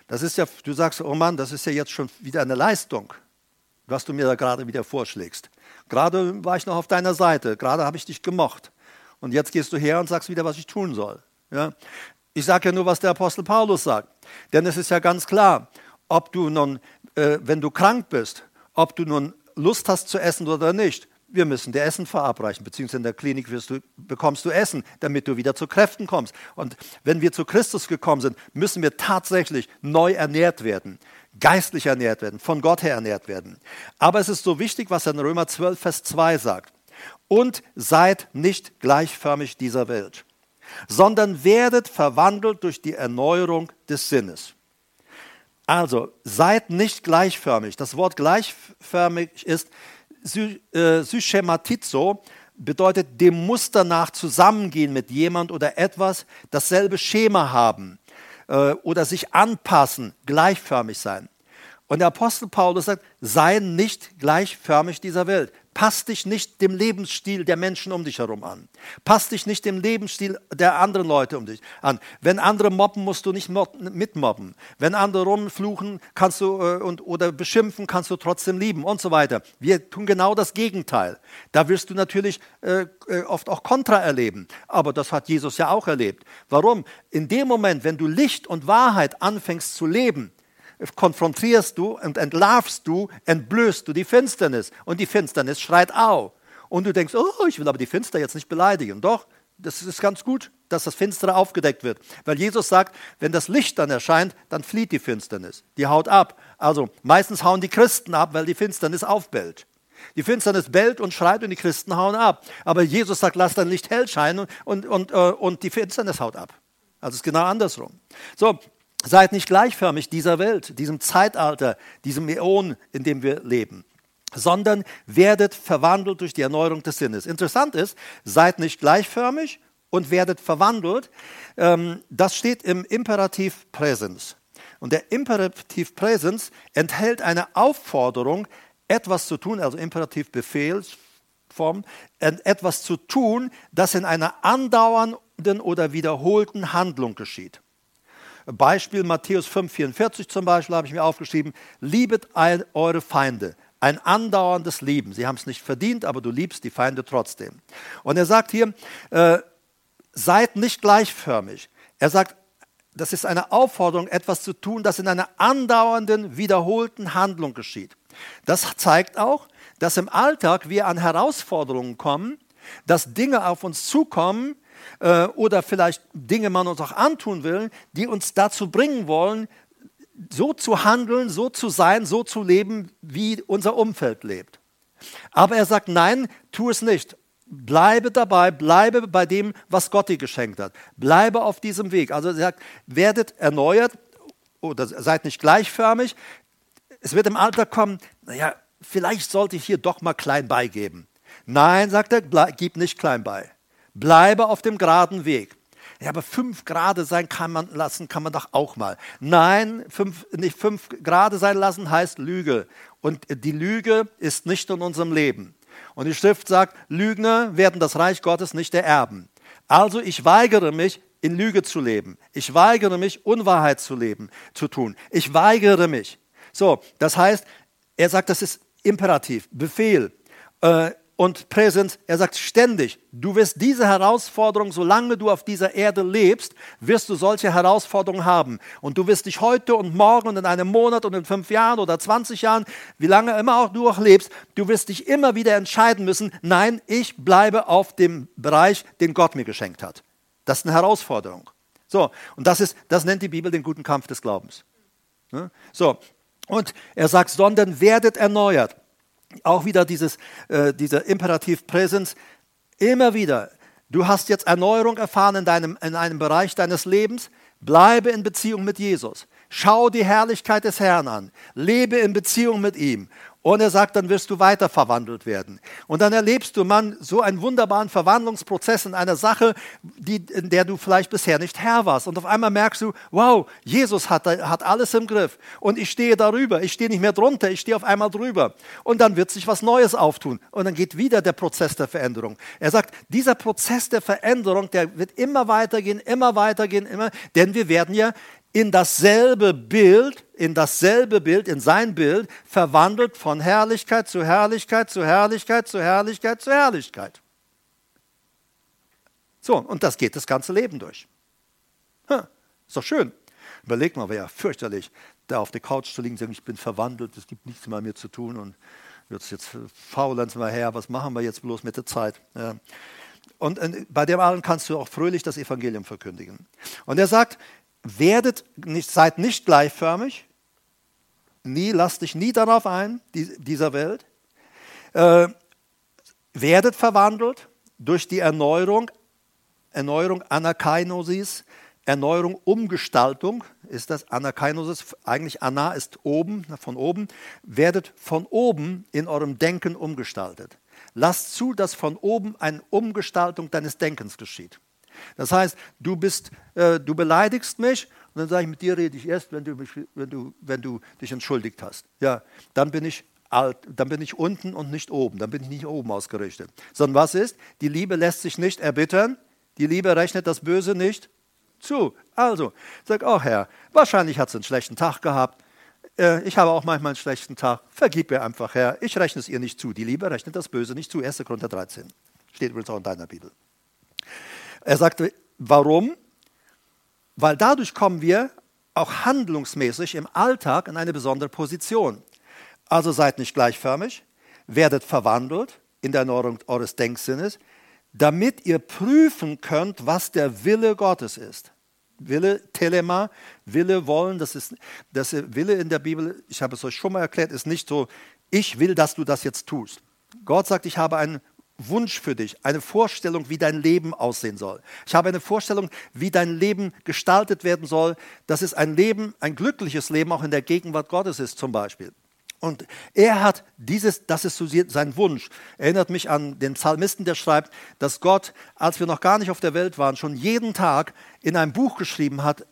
Das ist ja, du sagst, oh Mann, das ist ja jetzt schon wieder eine Leistung was du mir da gerade wieder vorschlägst. Gerade war ich noch auf deiner Seite, gerade habe ich dich gemocht. Und jetzt gehst du her und sagst wieder, was ich tun soll. Ja? Ich sage ja nur, was der Apostel Paulus sagt. Denn es ist ja ganz klar, ob du nun, äh, wenn du krank bist, ob du nun Lust hast zu essen oder nicht, wir müssen dir Essen verabreichen, beziehungsweise in der Klinik du, bekommst du Essen, damit du wieder zu Kräften kommst. Und wenn wir zu Christus gekommen sind, müssen wir tatsächlich neu ernährt werden geistlich ernährt werden, von Gott her ernährt werden. Aber es ist so wichtig, was er in Römer 12, Vers 2 sagt. Und seid nicht gleichförmig dieser Welt, sondern werdet verwandelt durch die Erneuerung des Sinnes. Also seid nicht gleichförmig. Das Wort gleichförmig ist äh, syschematizo, bedeutet dem Muster nach zusammengehen mit jemand oder etwas, dasselbe Schema haben äh, oder sich anpassen, gleichförmig sein. Und der Apostel Paulus sagt, sei nicht gleichförmig dieser Welt. Pass dich nicht dem Lebensstil der Menschen um dich herum an. Pass dich nicht dem Lebensstil der anderen Leute um dich an. Wenn andere mobben, musst du nicht mitmobben. Wenn andere rumfluchen kannst du, äh, und, oder beschimpfen, kannst du trotzdem lieben und so weiter. Wir tun genau das Gegenteil. Da wirst du natürlich äh, äh oft auch Kontra erleben. Aber das hat Jesus ja auch erlebt. Warum? In dem Moment, wenn du Licht und Wahrheit anfängst zu leben, konfrontierst du und entlarvst du, entblößt du die Finsternis. Und die Finsternis schreit au. Und du denkst, oh, ich will aber die Finster jetzt nicht beleidigen. Doch, das ist ganz gut. dass das Finstere aufgedeckt wird. Weil Jesus sagt, wenn das Licht dann erscheint, dann flieht die Finsternis. Die haut ab. Also meistens hauen die Christen ab, weil die Finsternis aufbellt. Die Finsternis bellt und schreit und die Christen hauen ab. Aber Jesus sagt, lass dein Licht hell scheinen und, und, und, äh, und die Finsternis haut ab. Also es ist genau andersrum. So, seid nicht gleichförmig dieser Welt, diesem Zeitalter, diesem Äon, in dem wir leben sondern werdet verwandelt durch die Erneuerung des Sinnes. Interessant ist, seid nicht gleichförmig und werdet verwandelt. Ähm, das steht im Imperativ Präsens. Und der Imperativ Präsens enthält eine Aufforderung, etwas zu tun, also Imperativ Befehlsform, etwas zu tun, das in einer andauernden oder wiederholten Handlung geschieht. Beispiel Matthäus 5,44 zum Beispiel habe ich mir aufgeschrieben, liebet eure Feinde. Ein andauerndes Lieben. Sie haben es nicht verdient, aber du liebst die Feinde trotzdem. Und er sagt hier, äh, seid nicht gleichförmig. Er sagt, das ist eine Aufforderung, etwas zu tun, das in einer andauernden, wiederholten Handlung geschieht. Das zeigt auch, dass im Alltag wir an Herausforderungen kommen, dass Dinge auf uns zukommen äh, oder vielleicht Dinge man uns auch antun will, die uns dazu bringen wollen, so zu handeln, so zu sein, so zu leben, wie unser Umfeld lebt. Aber er sagt, nein, tu es nicht. Bleibe dabei, bleibe bei dem, was Gott dir geschenkt hat. Bleibe auf diesem Weg. Also er sagt, werdet erneuert oder seid nicht gleichförmig. Es wird im Alter kommen, naja, vielleicht sollte ich hier doch mal klein beigeben. Nein, sagt er, gib nicht klein bei. Bleibe auf dem geraden Weg. Ja, aber fünf Grade sein kann man lassen, kann man doch auch mal. Nein, fünf, nicht fünf Grade sein lassen heißt Lüge. Und die Lüge ist nicht in unserem Leben. Und die Schrift sagt, Lügner werden das Reich Gottes nicht ererben. Also ich weigere mich, in Lüge zu leben. Ich weigere mich, Unwahrheit zu leben, zu tun. Ich weigere mich. So, das heißt, er sagt, das ist Imperativ, Befehl. Äh, und Präsenz. Er sagt ständig, du wirst diese Herausforderung, solange du auf dieser Erde lebst, wirst du solche Herausforderungen haben. Und du wirst dich heute und morgen und in einem Monat und in fünf Jahren oder 20 Jahren, wie lange immer auch du auch lebst, du wirst dich immer wieder entscheiden müssen, nein, ich bleibe auf dem Bereich, den Gott mir geschenkt hat. Das ist eine Herausforderung. So, und das ist, das nennt die Bibel den guten Kampf des Glaubens. So, und er sagt, sondern werdet erneuert auch wieder dieses, äh, dieser Imperativ Präsens, immer wieder, du hast jetzt Erneuerung erfahren in, deinem, in einem Bereich deines Lebens, bleibe in Beziehung mit Jesus. Schau die Herrlichkeit des Herrn an, lebe in Beziehung mit ihm und er sagt, dann wirst du weiter verwandelt werden. Und dann erlebst du, man, so einen wunderbaren Verwandlungsprozess in einer Sache, die, in der du vielleicht bisher nicht Herr warst. Und auf einmal merkst du, wow, Jesus hat, hat alles im Griff. Und ich stehe darüber. Ich stehe nicht mehr drunter, ich stehe auf einmal drüber. Und dann wird sich was Neues auftun. Und dann geht wieder der Prozess der Veränderung. Er sagt, dieser Prozess der Veränderung, der wird immer weitergehen, immer weitergehen, immer, denn wir werden ja in dasselbe Bild, in dasselbe Bild, in sein Bild, verwandelt von Herrlichkeit zu Herrlichkeit, zu Herrlichkeit, zu Herrlichkeit, zu Herrlichkeit. So, und das geht das ganze Leben durch. Ist doch schön. Überleg mal, wäre ja fürchterlich, da auf der Couch zu liegen und sagen, ich bin verwandelt, es gibt nichts mehr mit mir zu tun und jetzt, jetzt faulenzen wir her, was machen wir jetzt bloß mit der Zeit? Ja. Und äh, bei dem allen kannst du auch fröhlich das Evangelium verkündigen. Und er sagt, werdet nicht, seid nicht gleichförmig, nie, lasst dich nie darauf ein, die, dieser Welt. Äh, werdet verwandelt durch die Erneuerung, Erneuerung Anakainosis, Erneuerung, Umgestaltung, ist das Anakainosis, eigentlich Anna ist oben, von oben, werdet von oben in eurem Denken umgestaltet. Lasst zu, dass von oben eine Umgestaltung deines Denkens geschieht. Das heißt, du, bist, äh, du beleidigst mich und dann sage ich, mit dir rede ich erst, wenn du, mich, wenn, du, wenn du dich entschuldigt hast. Ja, dann bin ich alt, dann bin ich unten und nicht oben, dann bin ich nicht oben ausgerichtet. Sondern was ist? Die Liebe lässt sich nicht erbittern, die Liebe rechnet das Böse nicht zu. Also, sag, oh Herr, wahrscheinlich hat sie einen schlechten Tag gehabt. Äh, ich habe auch manchmal einen schlechten Tag. Vergib mir einfach, Herr. Ich rechne es ihr nicht zu. Die Liebe rechnet das Böse nicht zu. 1. Korinther 13. Steht übrigens auch in deiner Bibel. Er sagte, warum? Weil dadurch kommen wir auch handlungsmäßig im Alltag in eine besondere Position. Also seid nicht gleichförmig, werdet verwandelt in der Erneuerung eures Denksinnes. damit ihr prüfen könnt, was der Wille Gottes ist. Wille, Telema, Wille wollen, das ist, das Wille in der Bibel, ich habe es euch schon mal erklärt, ist nicht so, ich will, dass du das jetzt tust. Gott sagt, ich habe einen Wunsch für dich, eine Vorstellung, wie dein Leben aussehen soll. Ich habe eine Vorstellung, wie dein Leben gestaltet werden soll, dass es ein Leben, ein glückliches Leben auch in der Gegenwart Gottes ist zum Beispiel. Und er hat dieses, das ist sein Wunsch. Erinnert mich an den Psalmisten, der schreibt, dass Gott, als wir noch gar nicht auf der Welt waren, schon jeden Tag in einem Buch geschrieben hat,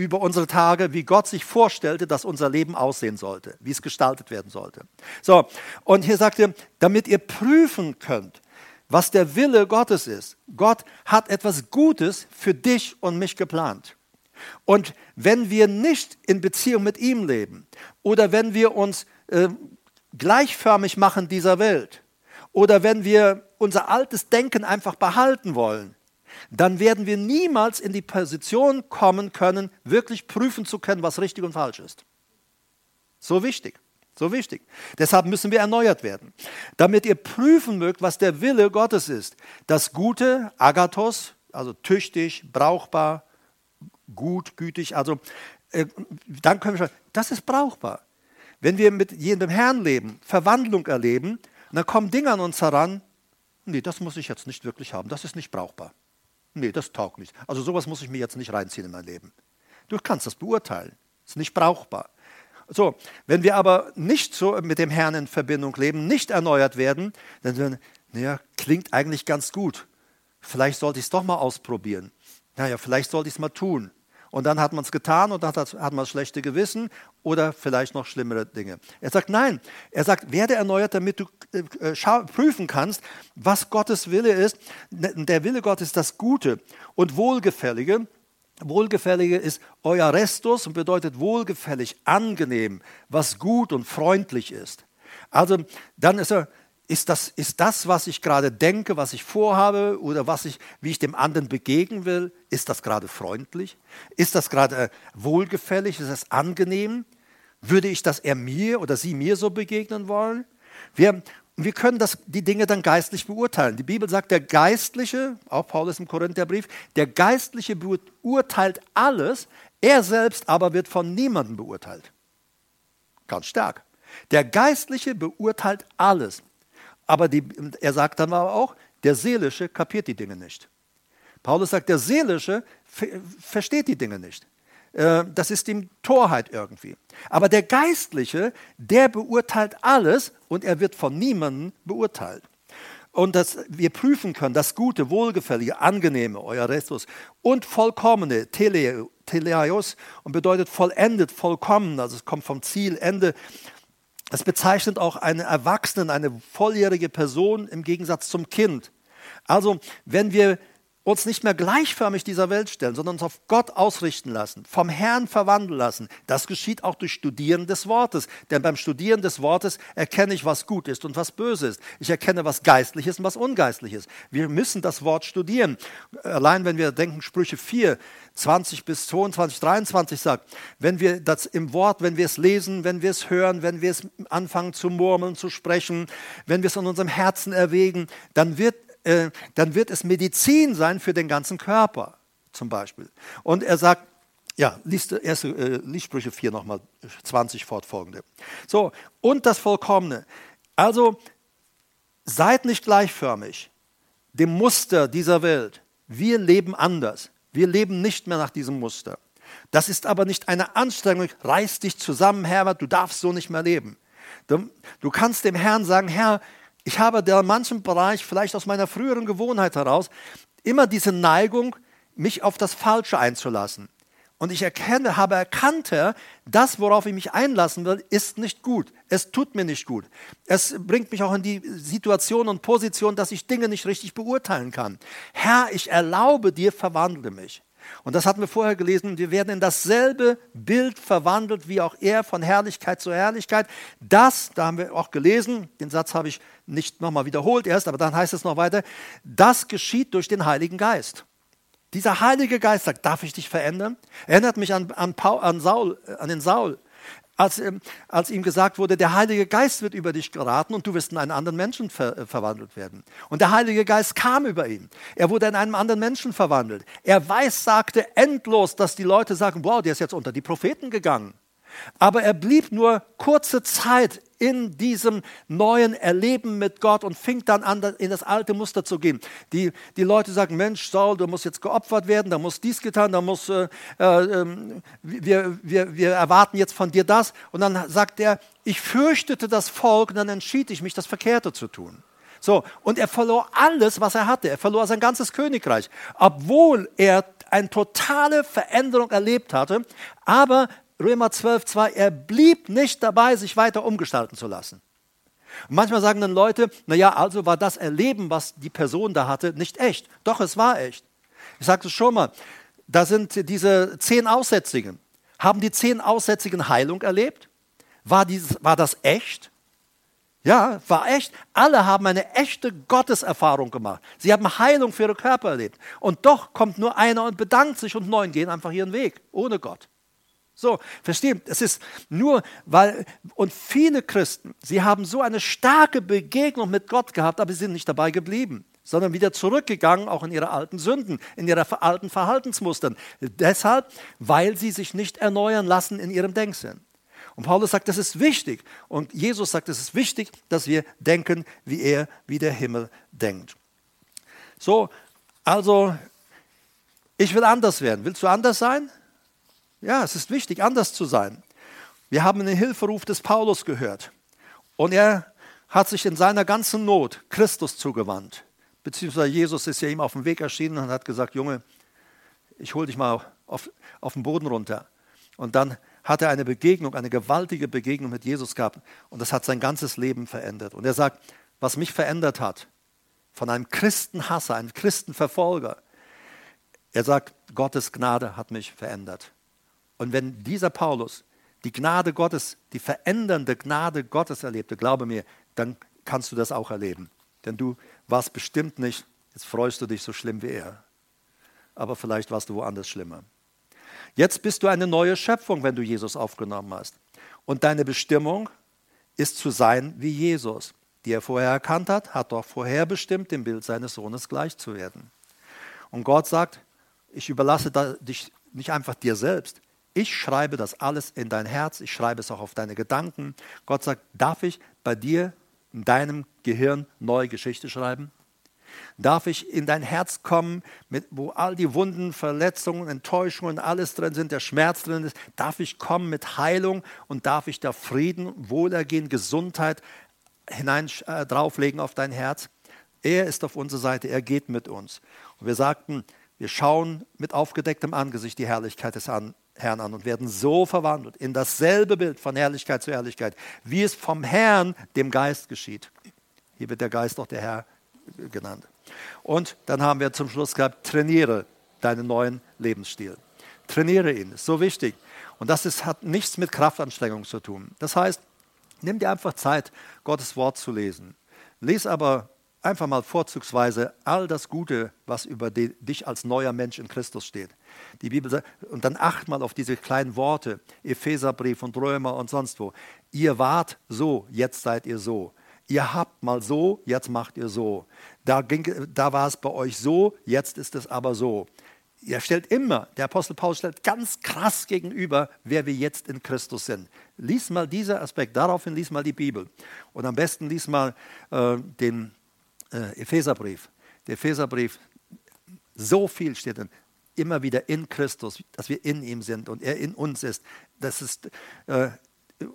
über unsere Tage, wie Gott sich vorstellte, dass unser Leben aussehen sollte, wie es gestaltet werden sollte. So, und hier sagt er, damit ihr prüfen könnt, was der Wille Gottes ist. Gott hat etwas Gutes für dich und mich geplant. Und wenn wir nicht in Beziehung mit ihm leben oder wenn wir uns äh, gleichförmig machen dieser Welt oder wenn wir unser altes Denken einfach behalten wollen, dann werden wir niemals in die Position kommen können, wirklich prüfen zu können, was richtig und falsch ist. So wichtig, so wichtig. Deshalb müssen wir erneuert werden, damit ihr prüfen mögt, was der Wille Gottes ist. Das Gute, Agathos, also tüchtig, brauchbar, gut, gütig, also äh, dann können wir schon, das ist brauchbar. Wenn wir mit jedem Herrn leben, Verwandlung erleben, dann kommen Dinge an uns heran, nee, das muss ich jetzt nicht wirklich haben, das ist nicht brauchbar. Nee, das taugt nicht. Also sowas muss ich mir jetzt nicht reinziehen in mein Leben. Du kannst das beurteilen. Ist nicht brauchbar. So, wenn wir aber nicht so mit dem Herrn in Verbindung leben, nicht erneuert werden, dann sagen naja, klingt eigentlich ganz gut. Vielleicht sollte ich es doch mal ausprobieren. Naja, vielleicht sollte ich es mal tun. Und dann hat man es getan und dann hat, hat man schlechte Gewissen oder vielleicht noch schlimmere Dinge. Er sagt nein. Er sagt, werde erneuert, damit du äh, äh prüfen kannst, was Gottes Wille ist. Der Wille Gottes ist das Gute und Wohlgefällige. Wohlgefällige ist euer Restus und bedeutet wohlgefällig, angenehm, was gut und freundlich ist. Also dann ist er, ist das, ist das, was ich gerade denke, was ich vorhabe oder was ich, wie ich dem anderen begegnen will, ist das gerade freundlich? Ist das gerade äh, wohlgefällig? Ist das angenehm? Würde ich das er mir oder sie mir so begegnen wollen? Wir, wir können das, die Dinge dann geistlich beurteilen. Die Bibel sagt, der Geistliche, auch Paulus im Korintherbrief, der Geistliche beurteilt alles, er selbst aber wird von niemandem beurteilt. Ganz stark. Der Geistliche beurteilt alles. Aber die, er sagt dann aber auch, der Seelische kapiert die Dinge nicht. Paulus sagt, der Seelische versteht die Dinge nicht. Äh, das ist ihm Torheit irgendwie. Aber der Geistliche, der beurteilt alles und er wird von niemandem beurteilt. Und dass wir prüfen können, das Gute, Wohlgefällige, Angenehme, euer Restus und Vollkommene, Teleaios, und bedeutet vollendet, vollkommen, also es kommt vom Ziel, Ende, es bezeichnet auch einen Erwachsenen, eine volljährige Person im Gegensatz zum Kind. Also, wenn wir uns nicht mehr gleichförmig dieser Welt stellen, sondern uns auf Gott ausrichten lassen, vom Herrn verwandeln lassen. Das geschieht auch durch Studieren des Wortes. Denn beim Studieren des Wortes erkenne ich, was gut ist und was böse ist. Ich erkenne, was geistlich ist und was ungeistlich ist. Wir müssen das Wort studieren. Allein wenn wir denken, Sprüche 4, 20 bis 22, 23 sagt, wenn wir das im Wort, wenn wir es lesen, wenn wir es hören, wenn wir es anfangen zu murmeln, zu sprechen, wenn wir es in unserem Herzen erwägen, dann wird äh, dann wird es Medizin sein für den ganzen Körper zum Beispiel. Und er sagt, ja, liest, erste, äh, Liestsprüche 4 nochmal, 20 fortfolgende. So, und das Vollkommene. Also seid nicht gleichförmig dem Muster dieser Welt. Wir leben anders. Wir leben nicht mehr nach diesem Muster. Das ist aber nicht eine Anstrengung, reiß dich zusammen, Herbert, du darfst so nicht mehr leben. Du, du kannst dem Herrn sagen, Herr, ich habe da in manchem Bereich, vielleicht aus meiner früheren Gewohnheit heraus, immer diese Neigung, mich auf das Falsche einzulassen. Und ich erkenne, habe erkannt, das, worauf ich mich einlassen will, ist nicht gut. Es tut mir nicht gut. Es bringt mich auch in die Situation und Position, dass ich Dinge nicht richtig beurteilen kann. Herr, ich erlaube dir, verwandle mich. Und das hatten wir vorher gelesen. Wir werden in dasselbe Bild verwandelt, wie auch er, von Herrlichkeit zu Herrlichkeit. Das, da haben wir auch gelesen, den Satz habe ich nicht nochmal wiederholt erst, aber dann heißt es noch weiter, das geschieht durch den Heiligen Geist. Dieser Heilige Geist sagt, darf ich dich verändern? Erinnert mich an, an, Paul, an, Saul, an den Saul. Als, ähm, als ihm gesagt wurde, der Heilige Geist wird über dich geraten und du wirst in einen anderen Menschen ver äh, verwandelt werden. Und der Heilige Geist kam über ihn. Er wurde in einen anderen Menschen verwandelt. Er weiß, sagte endlos, dass die Leute sagen, wow, der ist jetzt unter die Propheten gegangen. Aber er blieb nur kurze Zeit in diesem neuen Erleben mit Gott und fing dann an, in das alte Muster zu gehen. Die, die Leute sagen, Mensch, Saul, du musst jetzt geopfert werden, da muss dies getan, da muss, äh, äh, wir, wir, wir erwarten jetzt von dir das. Und dann sagt er, ich fürchtete das Volk und dann entschied ich mich, das Verkehrte zu tun. So, und er verlor alles, was er hatte. Er verlor sein ganzes Königreich, obwohl er eine totale Veränderung erlebt hatte. Aber Römer 12, 2, er blieb nicht dabei, sich weiter umgestalten zu lassen. Und manchmal sagen dann Leute, naja, also war das Erleben, was die Person da hatte, nicht echt. Doch, es war echt. Ich sagte es schon mal, da sind diese zehn Aussätzigen. Haben die zehn Aussätzigen Heilung erlebt? War, dieses, war das echt? Ja, war echt. Alle haben eine echte Gotteserfahrung gemacht. Sie haben Heilung für ihre Körper erlebt. Und doch kommt nur einer und bedankt sich und neun gehen einfach ihren Weg, ohne Gott. So, verstehen? Es ist nur, weil, und viele Christen, sie haben so eine starke Begegnung mit Gott gehabt, aber sie sind nicht dabei geblieben, sondern wieder zurückgegangen, auch in ihre alten Sünden, in ihre alten Verhaltensmustern. Deshalb, weil sie sich nicht erneuern lassen in ihrem Denksinn. Und Paulus sagt, das ist wichtig. Und Jesus sagt, es ist wichtig, dass wir denken, wie er, wie der Himmel denkt. So, also, ich will anders werden. Willst du anders sein? Ja, es ist wichtig, anders zu sein. Wir haben den Hilferuf des Paulus gehört. Und er hat sich in seiner ganzen Not Christus zugewandt. Beziehungsweise Jesus ist ja ihm auf dem Weg erschienen und hat gesagt, Junge, ich hole dich mal auf, auf den Boden runter. Und dann hat er eine Begegnung, eine gewaltige Begegnung mit Jesus gehabt. Und das hat sein ganzes Leben verändert. Und er sagt, was mich verändert hat, von einem Christenhasser, einem Christenverfolger, er sagt, Gottes Gnade hat mich verändert. Und wenn dieser Paulus die Gnade Gottes, die verändernde Gnade Gottes erlebte, glaube mir, dann kannst du das auch erleben. Denn du warst bestimmt nicht, jetzt freust du dich so schlimm wie er. Aber vielleicht warst du woanders schlimmer. Jetzt bist du eine neue Schöpfung, wenn du Jesus aufgenommen hast. Und deine Bestimmung ist zu sein wie Jesus, die er vorher erkannt hat, hat doch vorher bestimmt, dem Bild seines Sohnes gleich zu werden. Und Gott sagt, ich überlasse dich nicht einfach dir selbst, ich schreibe das alles in dein Herz, ich schreibe es auch auf deine Gedanken. Gott sagt, darf ich bei dir in deinem Gehirn neue Geschichte schreiben? Darf ich in dein Herz kommen, mit, wo all die Wunden, Verletzungen, Enttäuschungen, alles drin sind, der Schmerz drin ist? Darf ich kommen mit Heilung und darf ich da Frieden, Wohlergehen, Gesundheit hinein äh, drauflegen auf dein Herz? Er ist auf unserer Seite, er geht mit uns. Und wir sagten, wir schauen mit aufgedecktem Angesicht die Herrlichkeit des an, Herrn an und werden so verwandelt in dasselbe Bild von Herrlichkeit zu Herrlichkeit, wie es vom Herrn, dem Geist geschieht. Hier wird der Geist auch der Herr genannt. Und dann haben wir zum Schluss gehabt, trainiere deinen neuen Lebensstil. Trainiere ihn, ist so wichtig. Und das ist, hat nichts mit Kraftanstrengung zu tun. Das heißt, nimm dir einfach Zeit, Gottes Wort zu lesen. Lies aber einfach mal vorzugsweise all das Gute, was über die, dich als neuer Mensch in Christus steht. Die Bibel sagt, und dann acht mal auf diese kleinen Worte, Epheserbrief und Römer und sonst wo. Ihr wart so, jetzt seid ihr so. Ihr habt mal so, jetzt macht ihr so. Da, ging, da war es bei euch so, jetzt ist es aber so. Er stellt immer, der Apostel Paulus stellt ganz krass gegenüber, wer wir jetzt in Christus sind. Lies mal diesen Aspekt, daraufhin lies mal die Bibel. Und am besten lies mal äh, den äh, Epheserbrief. Der Epheserbrief, so viel steht drin, immer wieder in Christus, dass wir in ihm sind und er in uns ist. Das ist äh,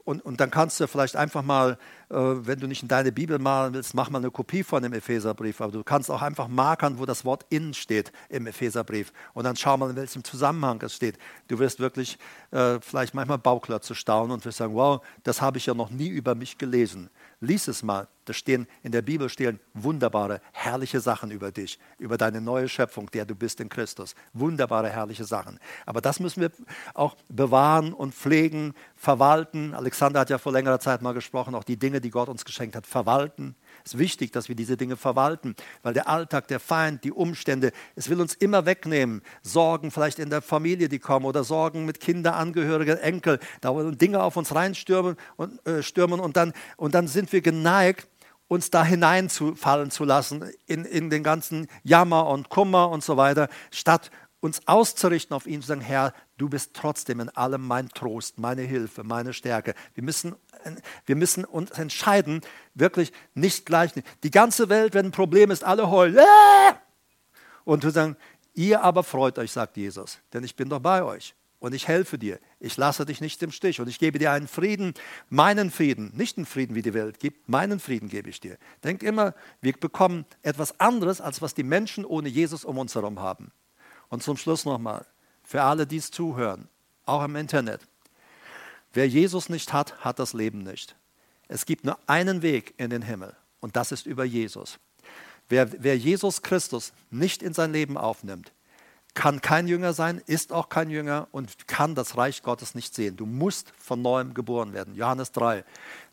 und, und, dann kannst du vielleicht einfach mal, äh, wenn du nicht in deine Bibel malen willst, mach mal eine Kopie von dem Epheserbrief. Aber du kannst auch einfach markern, wo das Wort in steht im Epheserbrief. Und dann schau mal, in welchem Zusammenhang es steht. Du wirst wirklich äh, vielleicht manchmal Bauklötze staunen und wirst sagen, wow, das habe ich ja noch nie über mich gelesen. Lies es mal. Da stehen in der Bibel stehen wunderbare, herrliche Sachen über dich, über deine neue Schöpfung, der du bist in Christus. Wunderbare, herrliche Sachen. Aber das müssen wir auch bewahren und pflegen, verwalten. Alexander hat ja vor längerer Zeit mal gesprochen, auch die Dinge, die Gott uns geschenkt hat, verwalten. Es ist wichtig, dass wir diese Dinge verwalten, weil der Alltag, der Feind, die Umstände, es will uns immer wegnehmen. Sorgen vielleicht in der Familie, die kommen oder Sorgen mit Kindern, Angehörigen, Enkel, da wollen Dinge auf uns reinstürmen und, äh, stürmen und, dann, und dann sind wir geneigt, uns da hineinfallen zu lassen in, in den ganzen Jammer und Kummer und so weiter, statt uns auszurichten auf ihn, zu sagen, Herr, du bist trotzdem in allem mein Trost, meine Hilfe, meine Stärke. Wir müssen, wir müssen uns entscheiden, wirklich nicht gleich. Die ganze Welt, wenn ein Problem ist, alle heulen. Und wir sagen, ihr aber freut euch, sagt Jesus, denn ich bin doch bei euch und ich helfe dir. Ich lasse dich nicht im Stich und ich gebe dir einen Frieden, meinen Frieden, nicht einen Frieden, wie die Welt gibt, meinen Frieden gebe ich dir. Denk immer, wir bekommen etwas anderes, als was die Menschen ohne Jesus um uns herum haben. Und zum Schluss nochmal, für alle, die es zuhören, auch im Internet. Wer Jesus nicht hat, hat das Leben nicht. Es gibt nur einen Weg in den Himmel und das ist über Jesus. Wer, wer Jesus Christus nicht in sein Leben aufnimmt, kann kein Jünger sein, ist auch kein Jünger und kann das Reich Gottes nicht sehen. Du musst von neuem geboren werden. Johannes 3.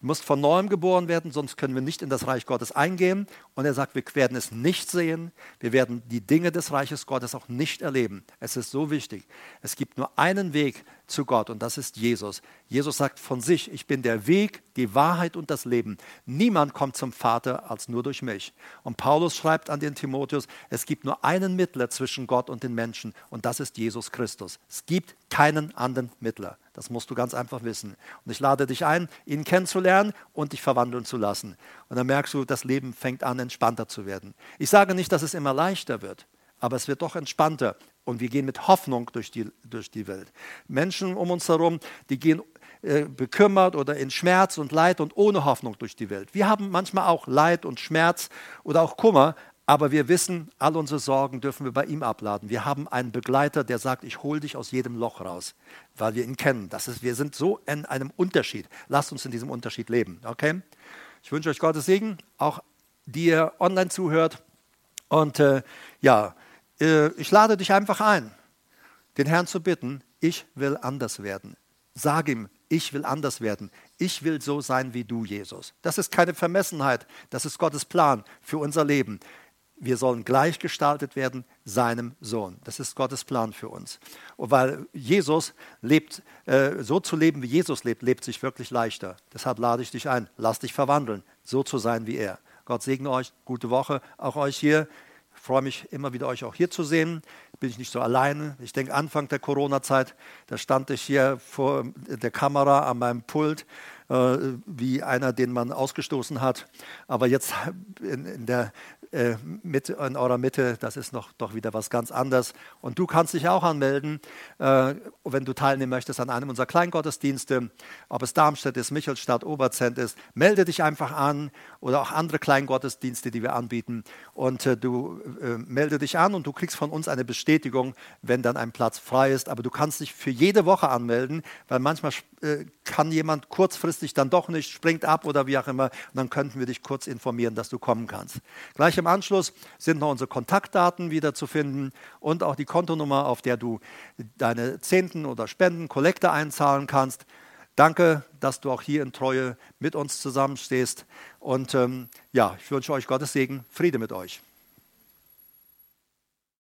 Du musst von neuem geboren werden, sonst können wir nicht in das Reich Gottes eingehen. Und er sagt, wir werden es nicht sehen. Wir werden die Dinge des Reiches Gottes auch nicht erleben. Es ist so wichtig. Es gibt nur einen Weg zu Gott und das ist Jesus. Jesus sagt von sich, ich bin der Weg, die Wahrheit und das Leben. Niemand kommt zum Vater als nur durch mich. Und Paulus schreibt an den Timotheus, es gibt nur einen Mittler zwischen Gott und den Menschen und das ist Jesus Christus. Es gibt keinen anderen Mittler. Das musst du ganz einfach wissen. Und ich lade dich ein, ihn kennenzulernen und dich verwandeln zu lassen. Und dann merkst du, das Leben fängt an, entspannter zu werden. Ich sage nicht, dass es immer leichter wird, aber es wird doch entspannter. Und wir gehen mit Hoffnung durch die, durch die Welt. Menschen um uns herum, die gehen äh, bekümmert oder in Schmerz und Leid und ohne Hoffnung durch die Welt. Wir haben manchmal auch Leid und Schmerz oder auch Kummer, aber wir wissen, all unsere Sorgen dürfen wir bei ihm abladen. Wir haben einen Begleiter, der sagt, ich hole dich aus jedem Loch raus, weil wir ihn kennen. Das ist, wir sind so in einem Unterschied. Lasst uns in diesem Unterschied leben. Okay? Ich wünsche euch Gottes Segen, auch die ihr online zuhört. Und äh, ja, äh, ich lade dich einfach ein, den Herrn zu bitten, ich will anders werden. Sag ihm, ich will anders werden. Ich will so sein wie du, Jesus. Das ist keine Vermessenheit, das ist Gottes Plan für unser Leben. Wir sollen gleichgestaltet werden seinem Sohn. Das ist Gottes Plan für uns. Und weil Jesus lebt, äh, so zu leben, wie Jesus lebt, lebt sich wirklich leichter. Deshalb lade ich dich ein, lass dich verwandeln, so zu sein wie er. Gott segne euch, gute Woche, auch euch hier. Ich freue mich immer wieder, euch auch hier zu sehen. Bin ich nicht so alleine. Ich denke, Anfang der Corona-Zeit, da stand ich hier vor der Kamera an meinem Pult wie einer, den man ausgestoßen hat. Aber jetzt in, in der äh, in eurer Mitte, das ist noch doch wieder was ganz anderes. Und du kannst dich auch anmelden, äh, wenn du teilnehmen möchtest an einem unserer Kleingottesdienste, ob es Darmstadt ist, Michelstadt, Oberzent ist. Melde dich einfach an oder auch andere Kleingottesdienste, die wir anbieten. Und äh, du äh, melde dich an und du kriegst von uns eine Bestätigung, wenn dann ein Platz frei ist. Aber du kannst dich für jede Woche anmelden, weil manchmal äh, kann jemand kurzfristig dann doch nicht, springt ab oder wie auch immer. Und dann könnten wir dich kurz informieren, dass du kommen kannst. Gleich im Anschluss sind noch unsere Kontaktdaten wieder zu finden und auch die Kontonummer, auf der du deine Zehnten oder Spenden, Kollekte einzahlen kannst. Danke, dass du auch hier in Treue mit uns zusammenstehst. Und ähm, ja, ich wünsche euch Gottes Segen, Friede mit euch.